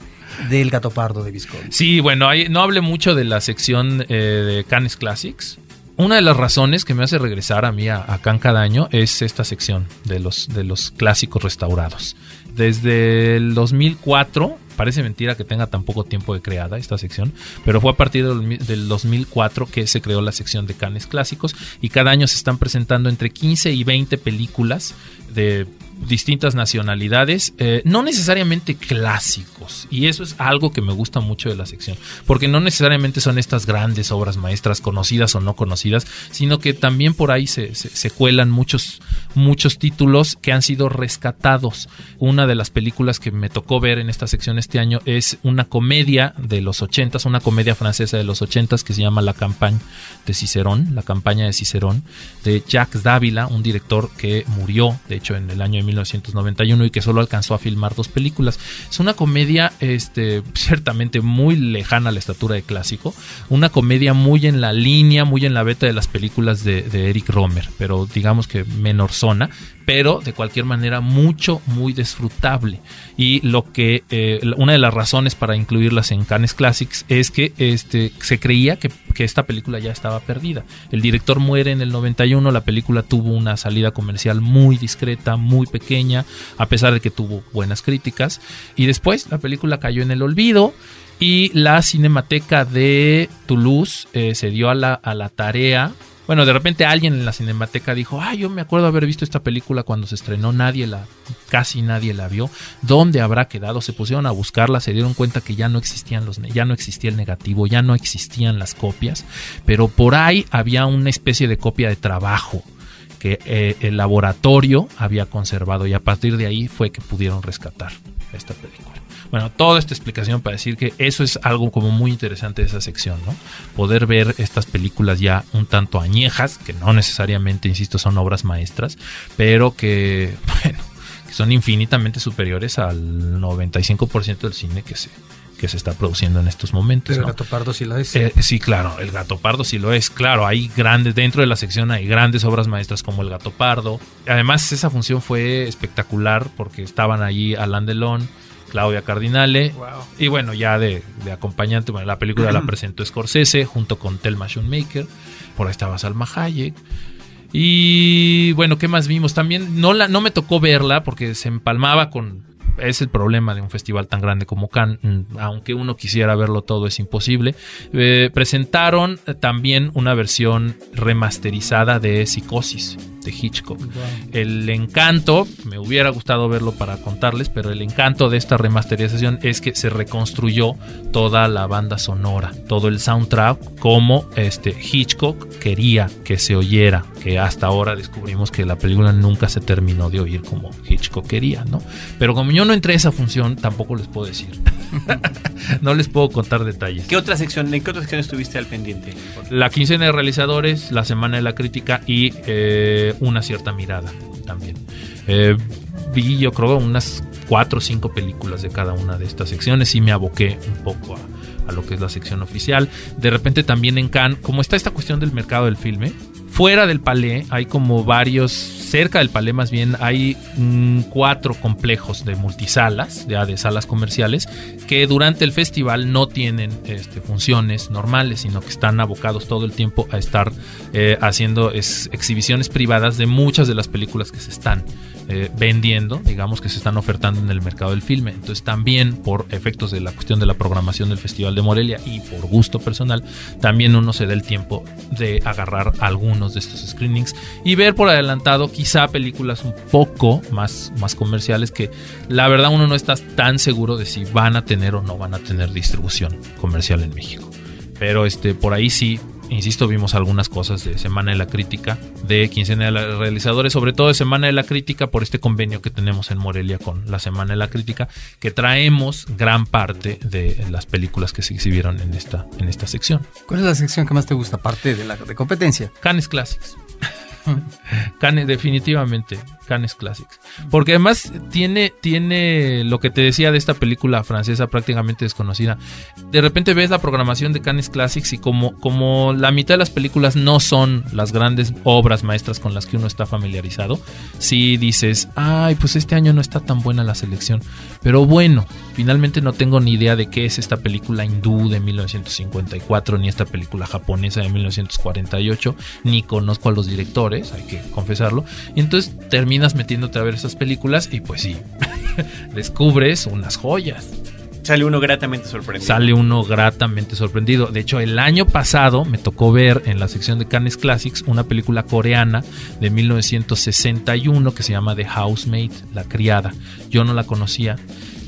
del Gato Pardo de Visconti. Sí, bueno, hay- no hablé mucho de la sección eh, de Cannes Classics. Una de las razones que me hace regresar a mí a, a Cannes cada año es esta sección de los, de los clásicos restaurados. Desde el 2004, parece mentira que tenga tan poco tiempo de creada esta sección, pero fue a partir del, mi- del 2004 que se creó la sección de Cannes Clásicos y cada año se están presentando entre 15 y 20 películas de distintas nacionalidades, eh, no necesariamente clásicos, y eso es algo que me gusta mucho de la sección, porque no necesariamente son estas grandes obras maestras conocidas o no conocidas, sino que también por ahí se, se- cuelan muchos, muchos títulos que han sido rescatados. Una de las películas que me tocó ver en esta sección este año es una comedia de los ochentas, una comedia francesa de los ochentas que se llama La Campagne de Cicerón, la campaña de Cicerón, de Jacques Dávila, un director que murió, de hecho, en el año 1991 y que solo alcanzó a filmar dos películas. Es una comedia, este, ciertamente muy lejana a la estatura de clásico, una comedia muy en la línea, muy en la beta de las películas de, de Eric Romer, pero digamos que menor zona, pero de cualquier manera mucho, muy disfrutable. Y lo que, eh, una de las razones para incluirlas en Cannes Classics es que este, se creía que, que esta película ya estaba perdida. El director muere en el 91, la película tuvo una salida comercial muy discreta, muy pequeña, a pesar de que tuvo buenas críticas. Y después la película cayó en el olvido. Y la Cinemateca de Toulouse eh, se dio a la, a la tarea bueno, de repente alguien en la cinemateca dijo, ah, yo me acuerdo haber visto esta película cuando se estrenó, nadie la, casi nadie la vio. ¿Dónde habrá quedado? Se pusieron a buscarla, se dieron cuenta que ya no existían los, ya no existía el negativo, ya no existían las copias, pero por ahí había una especie de copia de trabajo que eh, el laboratorio había conservado y a partir de ahí fue que pudieron rescatar esta película. Bueno, toda esta explicación para decir que eso es algo como muy interesante de esa sección, ¿no? Poder ver estas películas ya un tanto añejas, que no necesariamente, insisto, son obras maestras, pero que, bueno, que son infinitamente superiores al 95% del cine que se, que se está produciendo en estos momentos. Pero ¿no? el Gato Pardo sí la es. Eh, sí, claro, el Gato Pardo sí lo es. Claro, hay grandes, dentro de la sección hay grandes obras maestras como el Gato Pardo. Además, esa función fue espectacular porque estaban allí Alain Delon, Claudia Cardinale. Y bueno, ya de, de acompañante, bueno, la película la presentó Scorsese junto con Thelma Schoonmaker. Por ahí estaba Salma Hayek. Y bueno, ¿qué más vimos? También no, la, no me tocó verla porque se empalmaba con... Es el problema de un festival tan grande como Cannes. Mm, Aunque uno quisiera verlo todo, es imposible. Eh, presentaron también una versión remasterizada de Psicosis de Hitchcock. El encanto, me hubiera gustado verlo para contarles, pero el encanto de esta remasterización es que se reconstruyó toda la banda sonora, todo el soundtrack como este Hitchcock quería que se oyera, que hasta ahora descubrimos que la película nunca se terminó de oír como Hitchcock quería, ¿no? Pero como yo no entré a esa función, tampoco les puedo decir. no les puedo contar detalles. ¿Qué otra sección, ¿En qué otra sección estuviste al pendiente? La quincena de realizadores, la semana de la crítica y eh, una cierta mirada también. Eh, vi yo creo unas cuatro o cinco películas de cada una de estas secciones y me aboqué un poco a, a lo que es la sección oficial. De repente también en Cannes, como está esta cuestión del mercado del filme, fuera del palé hay como varios, cerca del palé más bien, hay mm, cuatro complejos de multisalas, ya de salas comerciales, que durante el festival no tienen este, funciones normales, sino que están abocados todo el tiempo a estar eh, haciendo es- exhibiciones privadas de muchas de las películas que se están eh, vendiendo, digamos que se están ofertando en el mercado del filme. Entonces también por efectos de la cuestión de la programación del Festival de Morelia y por gusto personal, también uno se da el tiempo de agarrar algunos de estos screenings y ver por adelantado quizá películas un poco más, más comerciales que la verdad uno no está tan seguro de si van a tener o no van a tener distribución comercial en México. Pero este, por ahí sí, insisto, vimos algunas cosas de Semana de la Crítica, de Quincena de los Realizadores, sobre todo de Semana de la Crítica, por este convenio que tenemos en Morelia con la Semana de la Crítica, que traemos gran parte de las películas que se exhibieron en esta, en esta sección. ¿Cuál es la sección que más te gusta, aparte de la de competencia? Cannes Classics. Definitivamente, Cannes Classics. Porque además tiene, tiene lo que te decía de esta película francesa prácticamente desconocida. De repente ves la programación de Cannes Classics y como, como la mitad de las películas no son las grandes obras maestras con las que uno está familiarizado, si dices, ay, pues este año no está tan buena la selección. Pero bueno, finalmente no tengo ni idea de qué es esta película hindú de 1954, ni esta película japonesa de 1948, ni conozco a los directores, hay que confesarlo. Y entonces terminas metiéndote a ver esas películas y pues sí, descubres unas joyas. Sale uno gratamente sorprendido. Sale uno gratamente sorprendido. De hecho, el año pasado me tocó ver en la sección de Cannes Classics una película coreana de 1961 que se llama The Housemaid, La Criada. Yo no la conocía.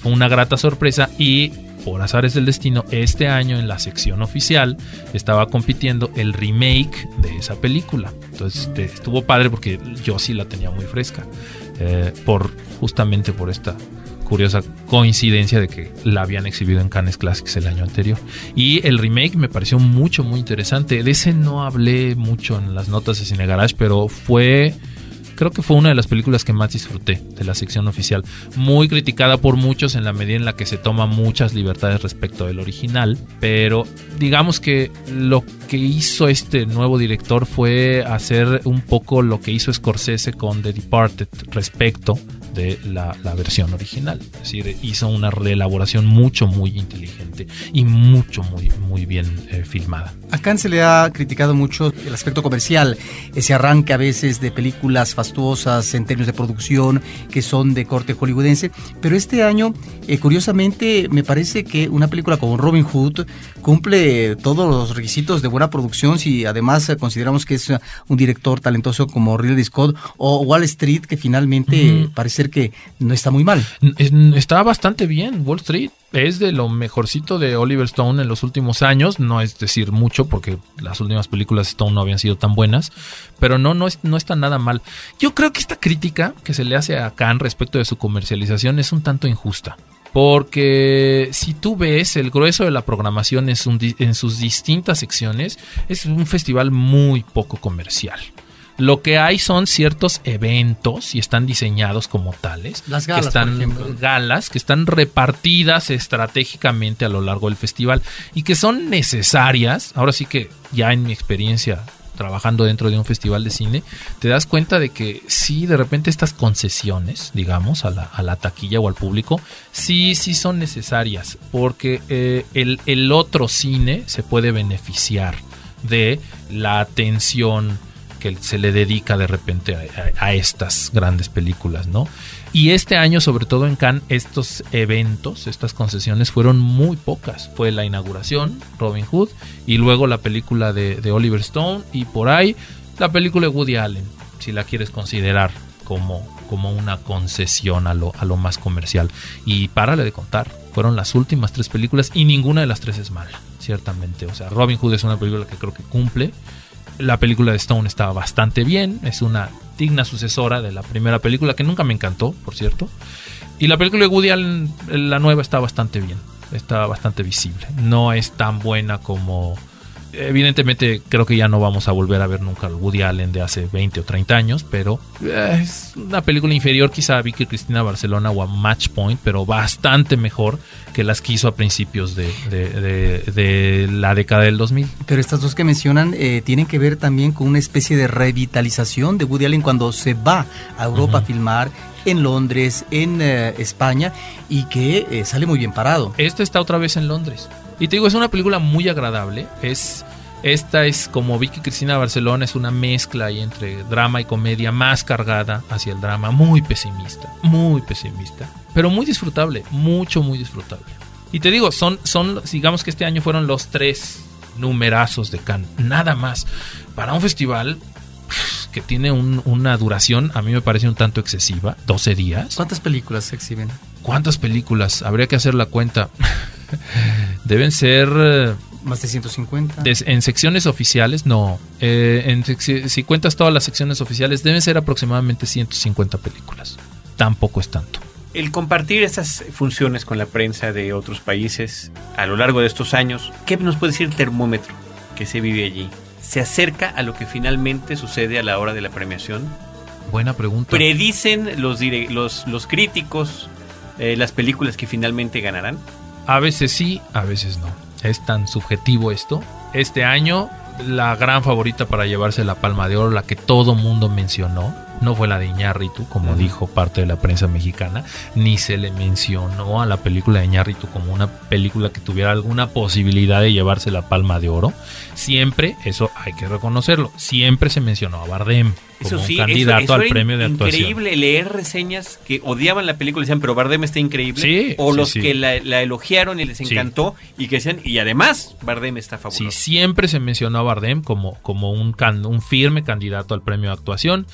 Fue una grata sorpresa y por azares del destino, este año en la sección oficial estaba compitiendo el remake de esa película. Entonces este, estuvo padre porque yo sí la tenía muy fresca. eh, por justamente por esta curiosa coincidencia de que la habían exhibido en Cannes Classics el año anterior. Y el remake me pareció mucho, muy interesante. De ese no hablé mucho en las notas de Cine Garage, pero fue creo que fue una de las películas que más disfruté de la sección oficial. Muy criticada por muchos en la medida en la que se toma muchas libertades respecto del original, pero digamos que lo que hizo este nuevo director fue hacer un poco lo que hizo Scorsese con The Departed respecto de la, versión original. Es decir, hizo una reelaboración mucho, muy inteligente y mucho, muy, muy bien eh, filmada. A se le ha criticado mucho el aspecto comercial, ese arranque a veces de películas en términos de producción que son de corte hollywoodense, pero este año, eh, curiosamente, me parece que una película como Robin Hood cumple todos los requisitos de buena producción si además consideramos que es un director talentoso como Ridley Scott o Wall Street que finalmente parece ser que no está muy mal. Es- Está bastante bien Wall Street. Es de lo mejorcito de Oliver Stone en los últimos años. No es decir mucho porque las últimas películas de Stone no habían sido tan buenas. Pero no, no, es, no está nada mal. Yo creo que esta crítica que se le hace a Khan respecto de su comercialización es un tanto injusta. Porque si tú ves el grueso de la programación en, su- en sus distintas secciones, es un festival muy poco comercial. Lo que hay son ciertos eventos y están diseñados como tales. Las galas, que están, por ejemplo. galas que están repartidas estratégicamente a lo largo del festival y que son necesarias. Ahora sí que ya en mi experiencia trabajando dentro de un festival de cine, te das cuenta de que sí, de repente estas concesiones, digamos, a la, a la taquilla o al público, sí, sí son necesarias, porque eh, el, el otro cine se puede beneficiar de la atención que se le dedica de repente a, estas grandes películas, ¿no? Y este año, sobre todo en Cannes, estos eventos, estas concesiones fueron muy pocas. Fue la inauguración, Robin Hood, y luego la película de, de Oliver Stone, y por ahí la película de Woody Allen, si la quieres considerar como, como una concesión a lo, a lo más comercial. Y párale de contar, fueron las últimas tres películas y ninguna de las tres es mala, ciertamente. O sea, Robin Hood es una película que creo que cumple. La película de Stone está bastante bien, es una digna sucesora de la primera película que nunca me encantó, por cierto. Y la película de Woody la nueva, está bastante bien, está bastante visible. No es tan buena como... Evidentemente creo que ya no vamos a volver a ver nunca al Woody Allen de hace 20 o 30 años, pero eh, es una película inferior quizá a Vicky Cristina Barcelona o a Match Point, pero bastante mejor que las que hizo a principios de, de- de- de la década del 2000. Pero estas dos que mencionan eh, tienen que ver también con una especie de revitalización de Woody Allen cuando se va a Europa a filmar en Londres, en eh, España y que eh, sale muy bien parado. Este está otra vez en Londres. Y te digo, es una película muy agradable. Es, esta es como Vicky Cristina Barcelona, es una mezcla ahí entre drama y comedia más cargada hacia el drama, muy pesimista, muy pesimista, pero muy disfrutable, mucho, muy disfrutable. Y te digo, son, son, digamos que este año fueron los tres numerazos de Cannes, nada más. Para un festival que tiene un- una duración, a mí me parece un tanto excesiva, 12 días. ¿Cuántas películas se exhiben? ¿Cuántas películas? Habría que hacer la cuenta. Deben ser eh, Más de 150. des- en secciones oficiales, no. Eh, en si cuentas todas las secciones oficiales, deben ser aproximadamente 150 películas. Tampoco es tanto. El compartir estas funciones con la prensa de otros países a lo largo de estos años, ¿qué nos puede decir el termómetro que se vive allí? se acerca a lo que finalmente sucede a la hora de la premiación? Buena pregunta. ¿Predicen los, los, los críticos eh, las películas que finalmente ganarán? A veces sí, a veces no. Es tan subjetivo esto. Este año, la gran favorita para llevarse la palma de oro, la que todo mundo mencionó, no fue la de Iñárritu, como dijo parte de la prensa mexicana, ni se le mencionó a la película de Iñárritu como una película que tuviera alguna posibilidad de llevarse la palma de oro. Siempre, eso hay que reconocerlo, siempre se mencionó a Bardem como Eso sí, un candidato eso al premio de actuación. increíble leer reseñas que odiaban la película y decían, pero Bardem está increíble. Sí, o sí, los sí. que la, la elogiaron y les Sí. encantó y que decían, y además Bardem está Sí, fabuloso. siempre se mencionó a Bardem como, como un, can- un firme candidato al premio de actuación.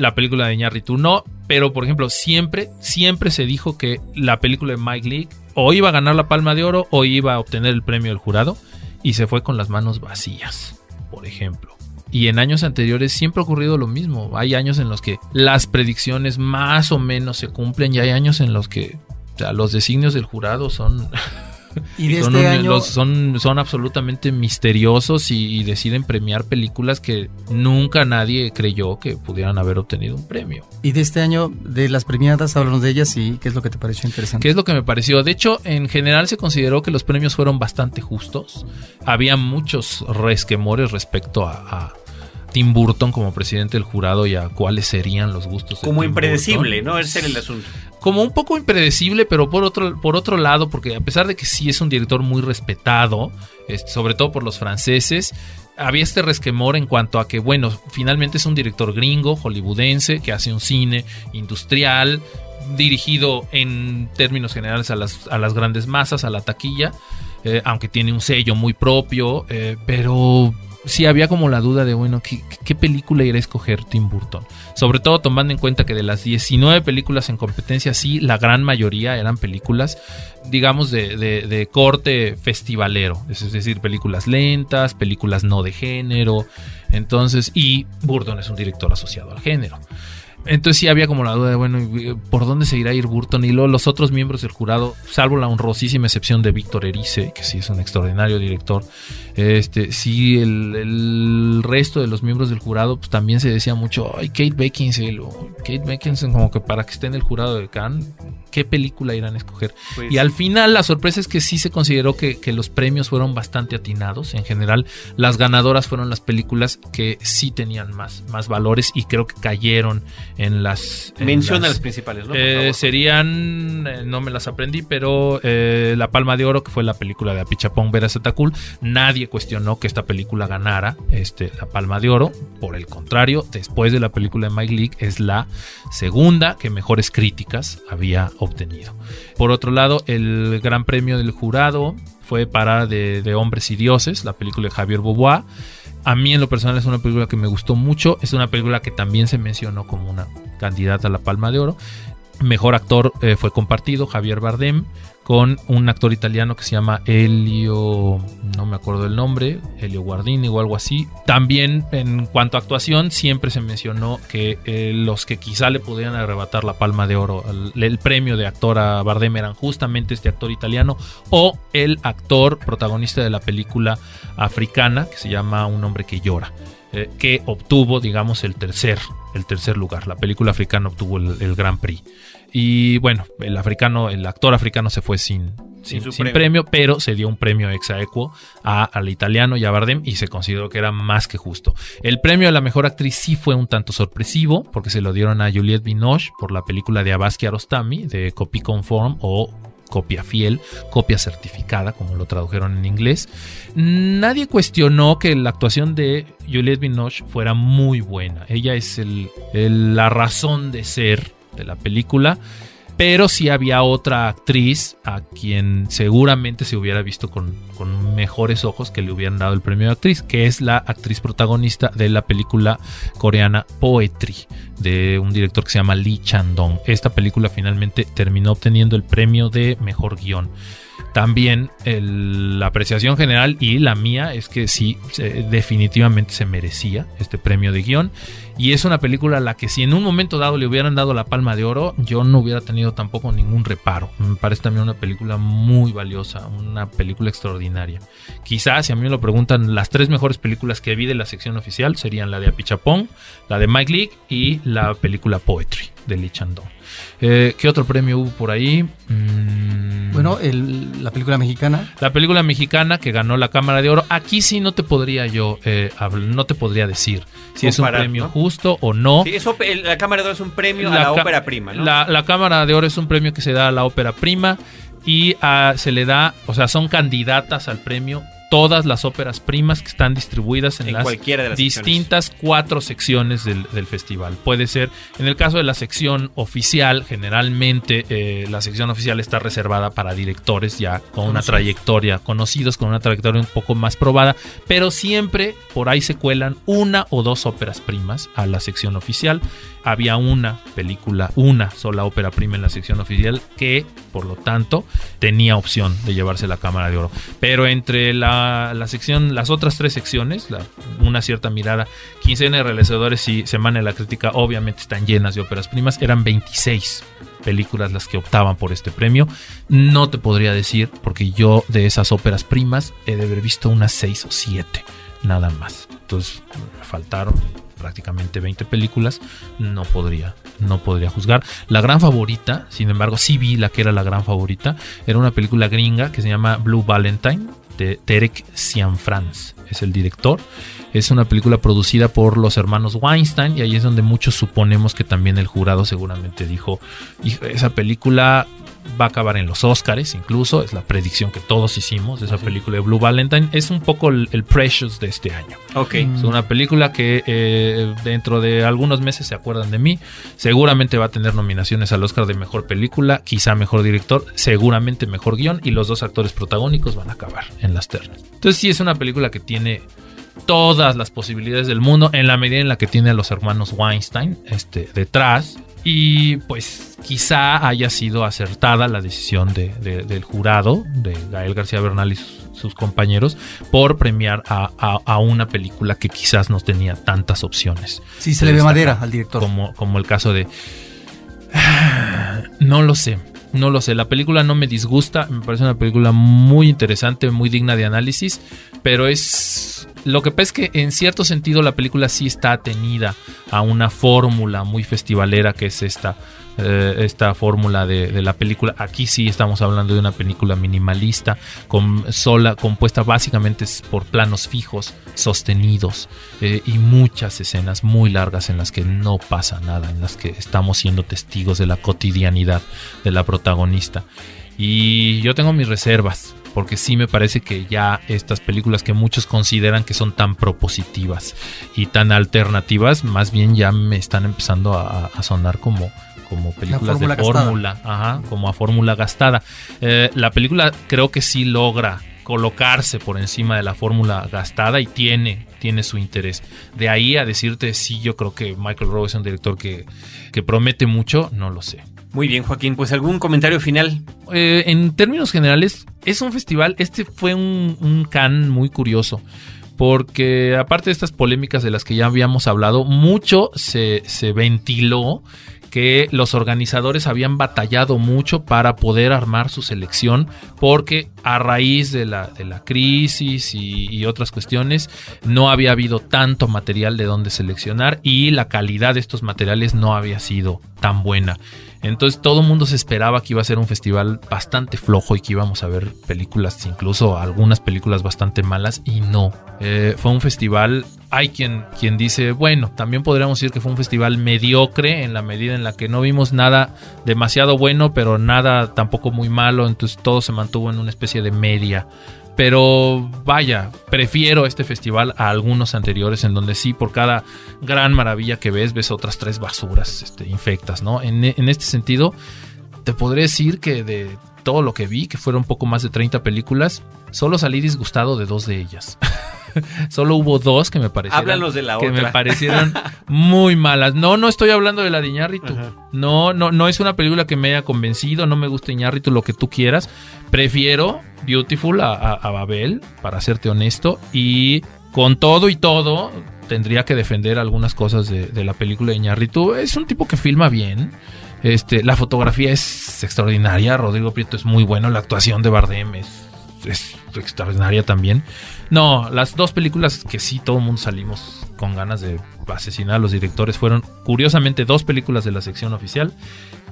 La película de Iñárritu no, pero por ejemplo, siempre, siempre se dijo que la película de Mike Leake o iba a ganar la Palma de Oro o iba a obtener el premio del jurado y se fue con las manos vacías, por ejemplo. Y en años anteriores siempre ha ocurrido lo mismo. Hay años en los que las predicciones más o menos se cumplen y hay años en los que los designios del jurado son Y de son, este un- año, los- son, son absolutamente misteriosos y, y deciden premiar películas que nunca nadie creyó que pudieran haber obtenido un premio. y de este año, de las premiadas, háblanos de ellas y qué es lo que te pareció interesante. ¿Qué es lo que me pareció? De hecho, en general se consideró que los premios fueron bastante justos. Había muchos resquemores respecto a, a Tim Burton como presidente del jurado y a cuáles serían los gustos. de Como Tim impredecible, Burton. ¿no? Ese era el asunto. como un poco impredecible, pero por otro, por otro lado, porque a pesar de que sí es un director muy respetado, este, sobre todo por los franceses, había este resquemor en cuanto a que, bueno, finalmente es un director gringo, hollywoodense, que hace un cine industrial, dirigido en términos generales a las, a las grandes masas, a la taquilla, eh, aunque tiene un sello muy propio, eh, pero sí había como la duda de, bueno, ¿qué, qué película irá a escoger Tim Burton? Sobre todo tomando en cuenta que de las 19 películas en competencia, sí, la gran mayoría eran películas, digamos, de, de- de corte festivalero, es decir, películas lentas, películas no de género, entonces, y Burton es un director asociado al género. Entonces sí había como la duda de, bueno, ¿y ¿por dónde se irá a ir Burton? Y luego los otros miembros del jurado, salvo la honrosísima excepción de Víctor Erice, que sí es un extraordinario director, este, sí, el, el resto de los miembros del jurado, pues también se decía mucho, ay, Kate Beckinsale, o Kate Beckinsale, como que para que esté en el jurado de Cannes, ¿qué película irán a escoger? Pues, Y al final la sorpresa es que sí se consideró que, que los premios fueron bastante atinados. En general, las ganadoras fueron las películas que sí tenían más, más valores y creo que cayeron en las... en menciona las- las principales, ¿no? Eh, serían, eh, no me las aprendí, pero eh, La Palma de Oro, que fue la película de Apichapong Vera Zetacul, nadie cuestionó que esta película ganara este, La Palma de Oro. Por el contrario, después de la película de Mike Leake, es la segunda que mejores críticas había obtenido. Por otro lado, el gran premio del jurado fue para de, de Hombres y Dioses, la película de Javier Bobois. A mí en lo personal es una película que me gustó mucho, es una película que también se mencionó como una candidata a la Palma de Oro. Mejor actor eh, fue compartido Javier Bardem con un actor italiano que se llama Elio, no me acuerdo el nombre, Elio Guardini o algo así. También en cuanto a actuación siempre se mencionó que eh, los que quizá le pudieran arrebatar la palma de oro, el, el premio de actor a Bardem eran justamente este actor italiano o el actor protagonista de la película africana que se llama Un hombre que llora. Eh, que obtuvo, digamos, el tercer, el tercer lugar. La película africana obtuvo el, el Gran Prix. Y bueno, el africano, el actor africano se fue sin, sin, premio. premio. pero se dio un premio ex aequo a, al italiano y a Bardem y se consideró que era más que justo. El premio a la mejor actriz sí fue un tanto sorpresivo porque se lo dieron a Juliette Binoche por la película de Abbas Kiarostami de Copy Conform o copia fiel, copia certificada, como lo tradujeron en inglés. Nadie cuestionó que la actuación de Juliette Binoche fuera muy buena. Ella es el- la razón de ser de la película. Pero sí había otra actriz a quien seguramente se hubiera visto con, con mejores ojos que le hubieran dado el premio de actriz, que es la actriz protagonista de la película coreana Poetry, de un director que se llama Lee Chandong. Esta película finalmente terminó obteniendo el premio de mejor guion. También la apreciación general y la mía es que sí, definitivamente se merecía este premio de guion. Y es una película a la que si en un momento dado le hubieran dado la palma de oro, yo no hubiera tenido tampoco ningún reparo. Me parece también una película muy valiosa, una película extraordinaria. Quizás, si a mí me lo preguntan, las tres mejores películas que vi de la sección oficial serían la de Apichapón, la de Mike Leake y la película Poetry de Lee Chandong. Eh, ¿Qué otro premio hubo por ahí? Mm, Bueno, el- la película mexicana. la película mexicana que ganó la Cámara de Oro, aquí sí no te podría yo, eh, no te podría decir si es un premio ¿no? justo o no. Sí, eso, la Cámara de Oro es un premio a la ópera prima, ¿no? La, la Cámara de Oro es un premio que se da a la ópera prima y ah, se le da, o sea, son candidatas al premio todas las óperas primas que están distribuidas en, En las cualquiera de las distintas cuatro secciones del, del festival. Puede ser, en el caso de la sección oficial, generalmente eh, la sección oficial está reservada para directores ya con una trayectoria, conocidos con una trayectoria un poco más probada, pero siempre por ahí se cuelan una o dos óperas primas a la sección oficial. Había una película, una sola ópera prima en la sección oficial que, por lo tanto, tenía opción de llevarse la Cámara de Oro. Pero entre la, las otras tres secciones, una cierta mirada, quincena de realizadores y semana de la crítica, obviamente están llenas de óperas primas. Eran 26 películas las que optaban por este premio. No te podría decir, porque yo de esas óperas primas he de haber visto unas 6 o 7, nada más. Entonces, faltaron prácticamente 20 películas, no podría, no podría juzgar. La gran favorita, sin embargo, sí vi la que era la gran favorita, era una película gringa que se llama Blue Valentine de Derek Cianfrance, es el director. Es una película producida por los hermanos Weinstein y ahí es donde muchos suponemos que también el jurado seguramente dijo, "Hijo, esa película va a acabar en los Oscars, incluso es la predicción que todos hicimos de esa película de Blue Valentine. Es un poco el, el Precious de este año. Ok. Es una película que eh, dentro de algunos meses se acuerdan de mí. Seguramente va a tener nominaciones al Oscar de Mejor Película, quizá Mejor Director, seguramente Mejor Guión y los dos actores protagónicos van a acabar en las ternas. Entonces sí es una película que tiene todas las posibilidades del mundo en la medida en la que tiene a los hermanos Weinstein este, detrás. Y pues quizá haya sido acertada la decisión de- de- del jurado, de Gael García Bernal y sus, sus compañeros, por premiar a, a- a una película que quizás no tenía tantas opciones. Sí, se le ve madera al director. Como, como el caso de... No lo sé, no lo sé. La película no me disgusta, me parece una película muy interesante, muy digna de análisis, pero es... Lo que pasa es que en cierto sentido la película sí está atenida a una fórmula muy festivalera que es esta, eh, esta fórmula de, la película. Aquí sí estamos hablando de una película minimalista, con sola, compuesta básicamente por planos fijos, sostenidos, eh, y muchas escenas muy largas en las que no pasa nada, en las que estamos siendo testigos de la cotidianidad de la protagonista. Y yo tengo mis reservas, porque sí me parece que ya estas películas que muchos consideran que son tan propositivas y tan alternativas, más bien ya me están empezando a, a sonar como, como películas de fórmula, ajá, como a fórmula gastada. Eh, la película creo que sí logra colocarse por encima de la fórmula gastada y tiene, tiene su interés. De ahí a decirte sí, yo creo que Michael Rowe es un director que, que promete mucho, no lo sé. Muy bien, Joaquín. Pues algún comentario final. Eh, en términos generales, es un festival, este fue un, can muy curioso. Porque aparte de estas polémicas de las que ya habíamos hablado, mucho se, se ventiló que los organizadores habían batallado mucho para poder armar su selección porque a raíz de la, de la crisis y, y otras cuestiones no había habido tanto material de donde seleccionar y la calidad de estos materiales no había sido tan buena. Entonces todo el mundo se esperaba que iba a ser un festival bastante flojo y que íbamos a ver películas, incluso algunas películas bastante malas y no. Eh, fue un festival, hay quien, quien dice, bueno, también podríamos decir que fue un festival mediocre en la medida en la que no vimos nada demasiado bueno, pero nada tampoco muy malo, entonces todo se mantuvo en una especie de media. Pero vaya, prefiero este festival a algunos anteriores en donde sí, por cada gran maravilla que ves, ves otras tres basuras este, infectas, ¿no? En, en este sentido, te podré decir que de todo lo que vi, que fueron poco más de 30 películas, solo salí disgustado de dos de ellas. Solo hubo dos que me parecieron. Háblanos de la que me parecieron muy malas. No, no estoy hablando de la de Iñárritu. Ajá. No, no, no es una película que me haya convencido. No me gusta Iñárritu, lo que tú quieras. Prefiero Beautiful a, a- a Babel, para serte honesto. Y con todo y todo, tendría que defender algunas cosas de, de la película de Iñárritu. Es un tipo que filma bien. Este, la fotografía es extraordinaria. Rodrigo Prieto es muy bueno. La actuación de Bardem es, es extraordinaria también. No, las dos películas que sí todo el mundo salimos con ganas de asesinar a los directores fueron, curiosamente, dos películas de la sección oficial.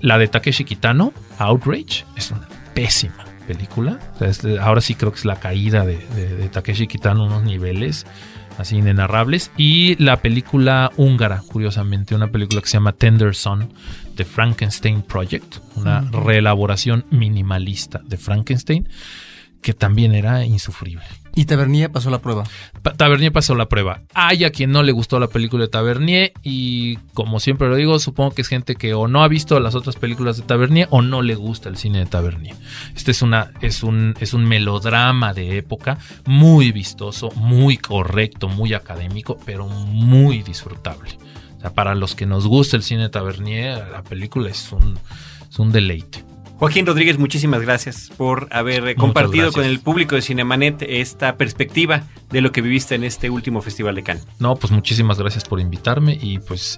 La de Takeshi Kitano, Outrage, es una pésima película. O sea, es de- ahora sí creo que es la caída de, de- de Takeshi Kitano, unos niveles así inenarrables. Y la película húngara, curiosamente, una película que se llama Tender Son, The Frankenstein Project, una reelaboración minimalista de Frankenstein, que también era insufrible. Y Tavernier pasó la prueba. Pa- Tavernier pasó la prueba. Hay a quien no le gustó la película de Tavernier y como siempre lo digo, supongo que es gente que o no ha visto las otras películas de Tavernier o no le gusta el cine de Tavernier. Este es una es un es un melodrama de época muy vistoso, muy correcto, muy académico, pero muy disfrutable. O sea, para los que nos gusta el cine de Tavernier, la película es un es un deleite. Joaquín Rodríguez, muchísimas gracias por haber eh, compartido gracias. con el público de Cinemanet esta perspectiva de lo que viviste en este último Festival de Cannes. No, pues muchísimas gracias por invitarme y pues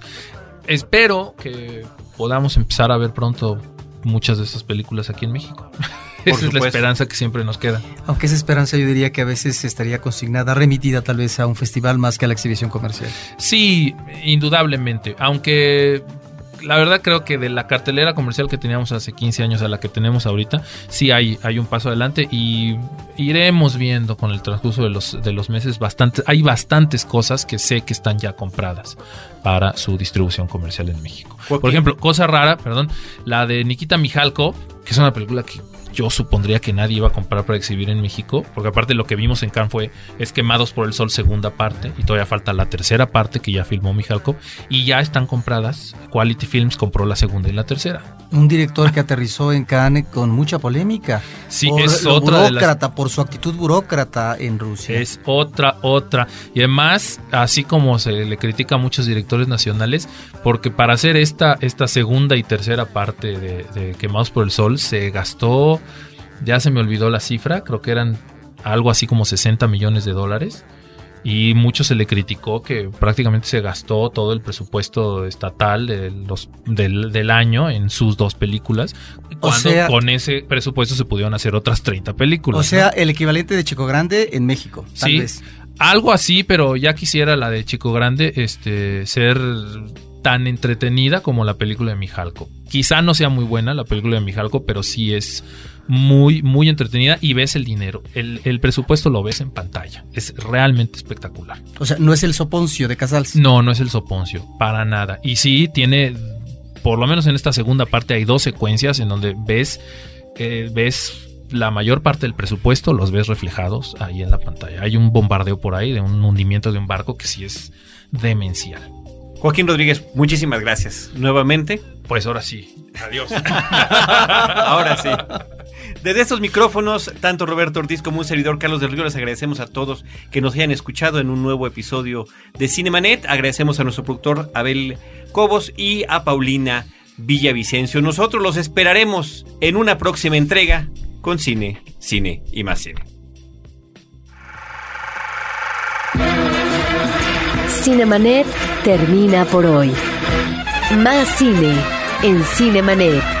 espero que podamos empezar a ver pronto muchas de estas películas aquí en México. Esa es la esperanza que siempre nos queda. Aunque esa esperanza yo diría que a veces estaría consignada, remitida tal vez a un festival más que a la exhibición comercial. Sí, indudablemente, aunque la verdad creo que de la cartelera comercial que teníamos hace 15 años a la que tenemos ahorita, sí hay, hay un paso adelante y iremos viendo con el transcurso de los, de los meses bastantes, hay bastantes cosas que sé que están ya compradas para su distribución comercial en México. Por ejemplo, cosa rara, perdón, la de Nikita Mijalko, que es una película que yo supondría que nadie iba a comprar para exhibir en México, porque aparte lo que vimos en Cannes fue Es Quemados por el Sol segunda parte, y todavía falta la tercera parte que ya filmó Mijalko, y ya están compradas. Quality Films compró la segunda y la tercera. Un director que aterrizó en Cannes con mucha polémica. Sí, por es otra de las- burócrata, por su actitud burócrata en Rusia. Es otra, otra. Y además, así como se le critica a muchos directores nacionales, porque para hacer esta, esta segunda y tercera parte de, de Quemados por el Sol se gastó, ya se me olvidó la cifra, creo que eran algo así como 60 millones de dólares. Y mucho se le criticó que prácticamente se gastó todo el presupuesto estatal de los, del, del año en sus dos películas. Cuando sea- con ese presupuesto se pudieron hacer otras 30 películas. o ¿no? sea, el equivalente de Chico Grande en México, tal Sí, vez. algo así, pero ya quisiera la de Chico Grande este, ser tan entretenida como la película de Mijalco. Quizá no sea muy buena la película de Mijalco, pero sí es muy, muy entretenida y ves el dinero. El, el presupuesto lo ves en pantalla. Es realmente espectacular. O sea, no es el Soponcio de Casals. No, no es el soponcio, para nada. Y sí tiene, por lo menos en esta segunda parte hay dos secuencias en donde ves, eh, ves la mayor parte del presupuesto, los ves reflejados ahí en la pantalla. Hay un bombardeo por ahí de un hundimiento de un barco que sí es demencial. Joaquín Rodríguez, muchísimas gracias nuevamente. Pues ahora sí, adiós. Ahora sí. Desde estos micrófonos, tanto Roberto Ortiz como un servidor Carlos del Río, les agradecemos a todos que nos hayan escuchado en un nuevo episodio de Cinemanet. Agradecemos a nuestro productor Abel Cobos y a Paulina Villavicencio. Nosotros los esperaremos en una próxima entrega con cine, cine y más cine. Cinemanet termina por hoy. Más cine en Cinemanet.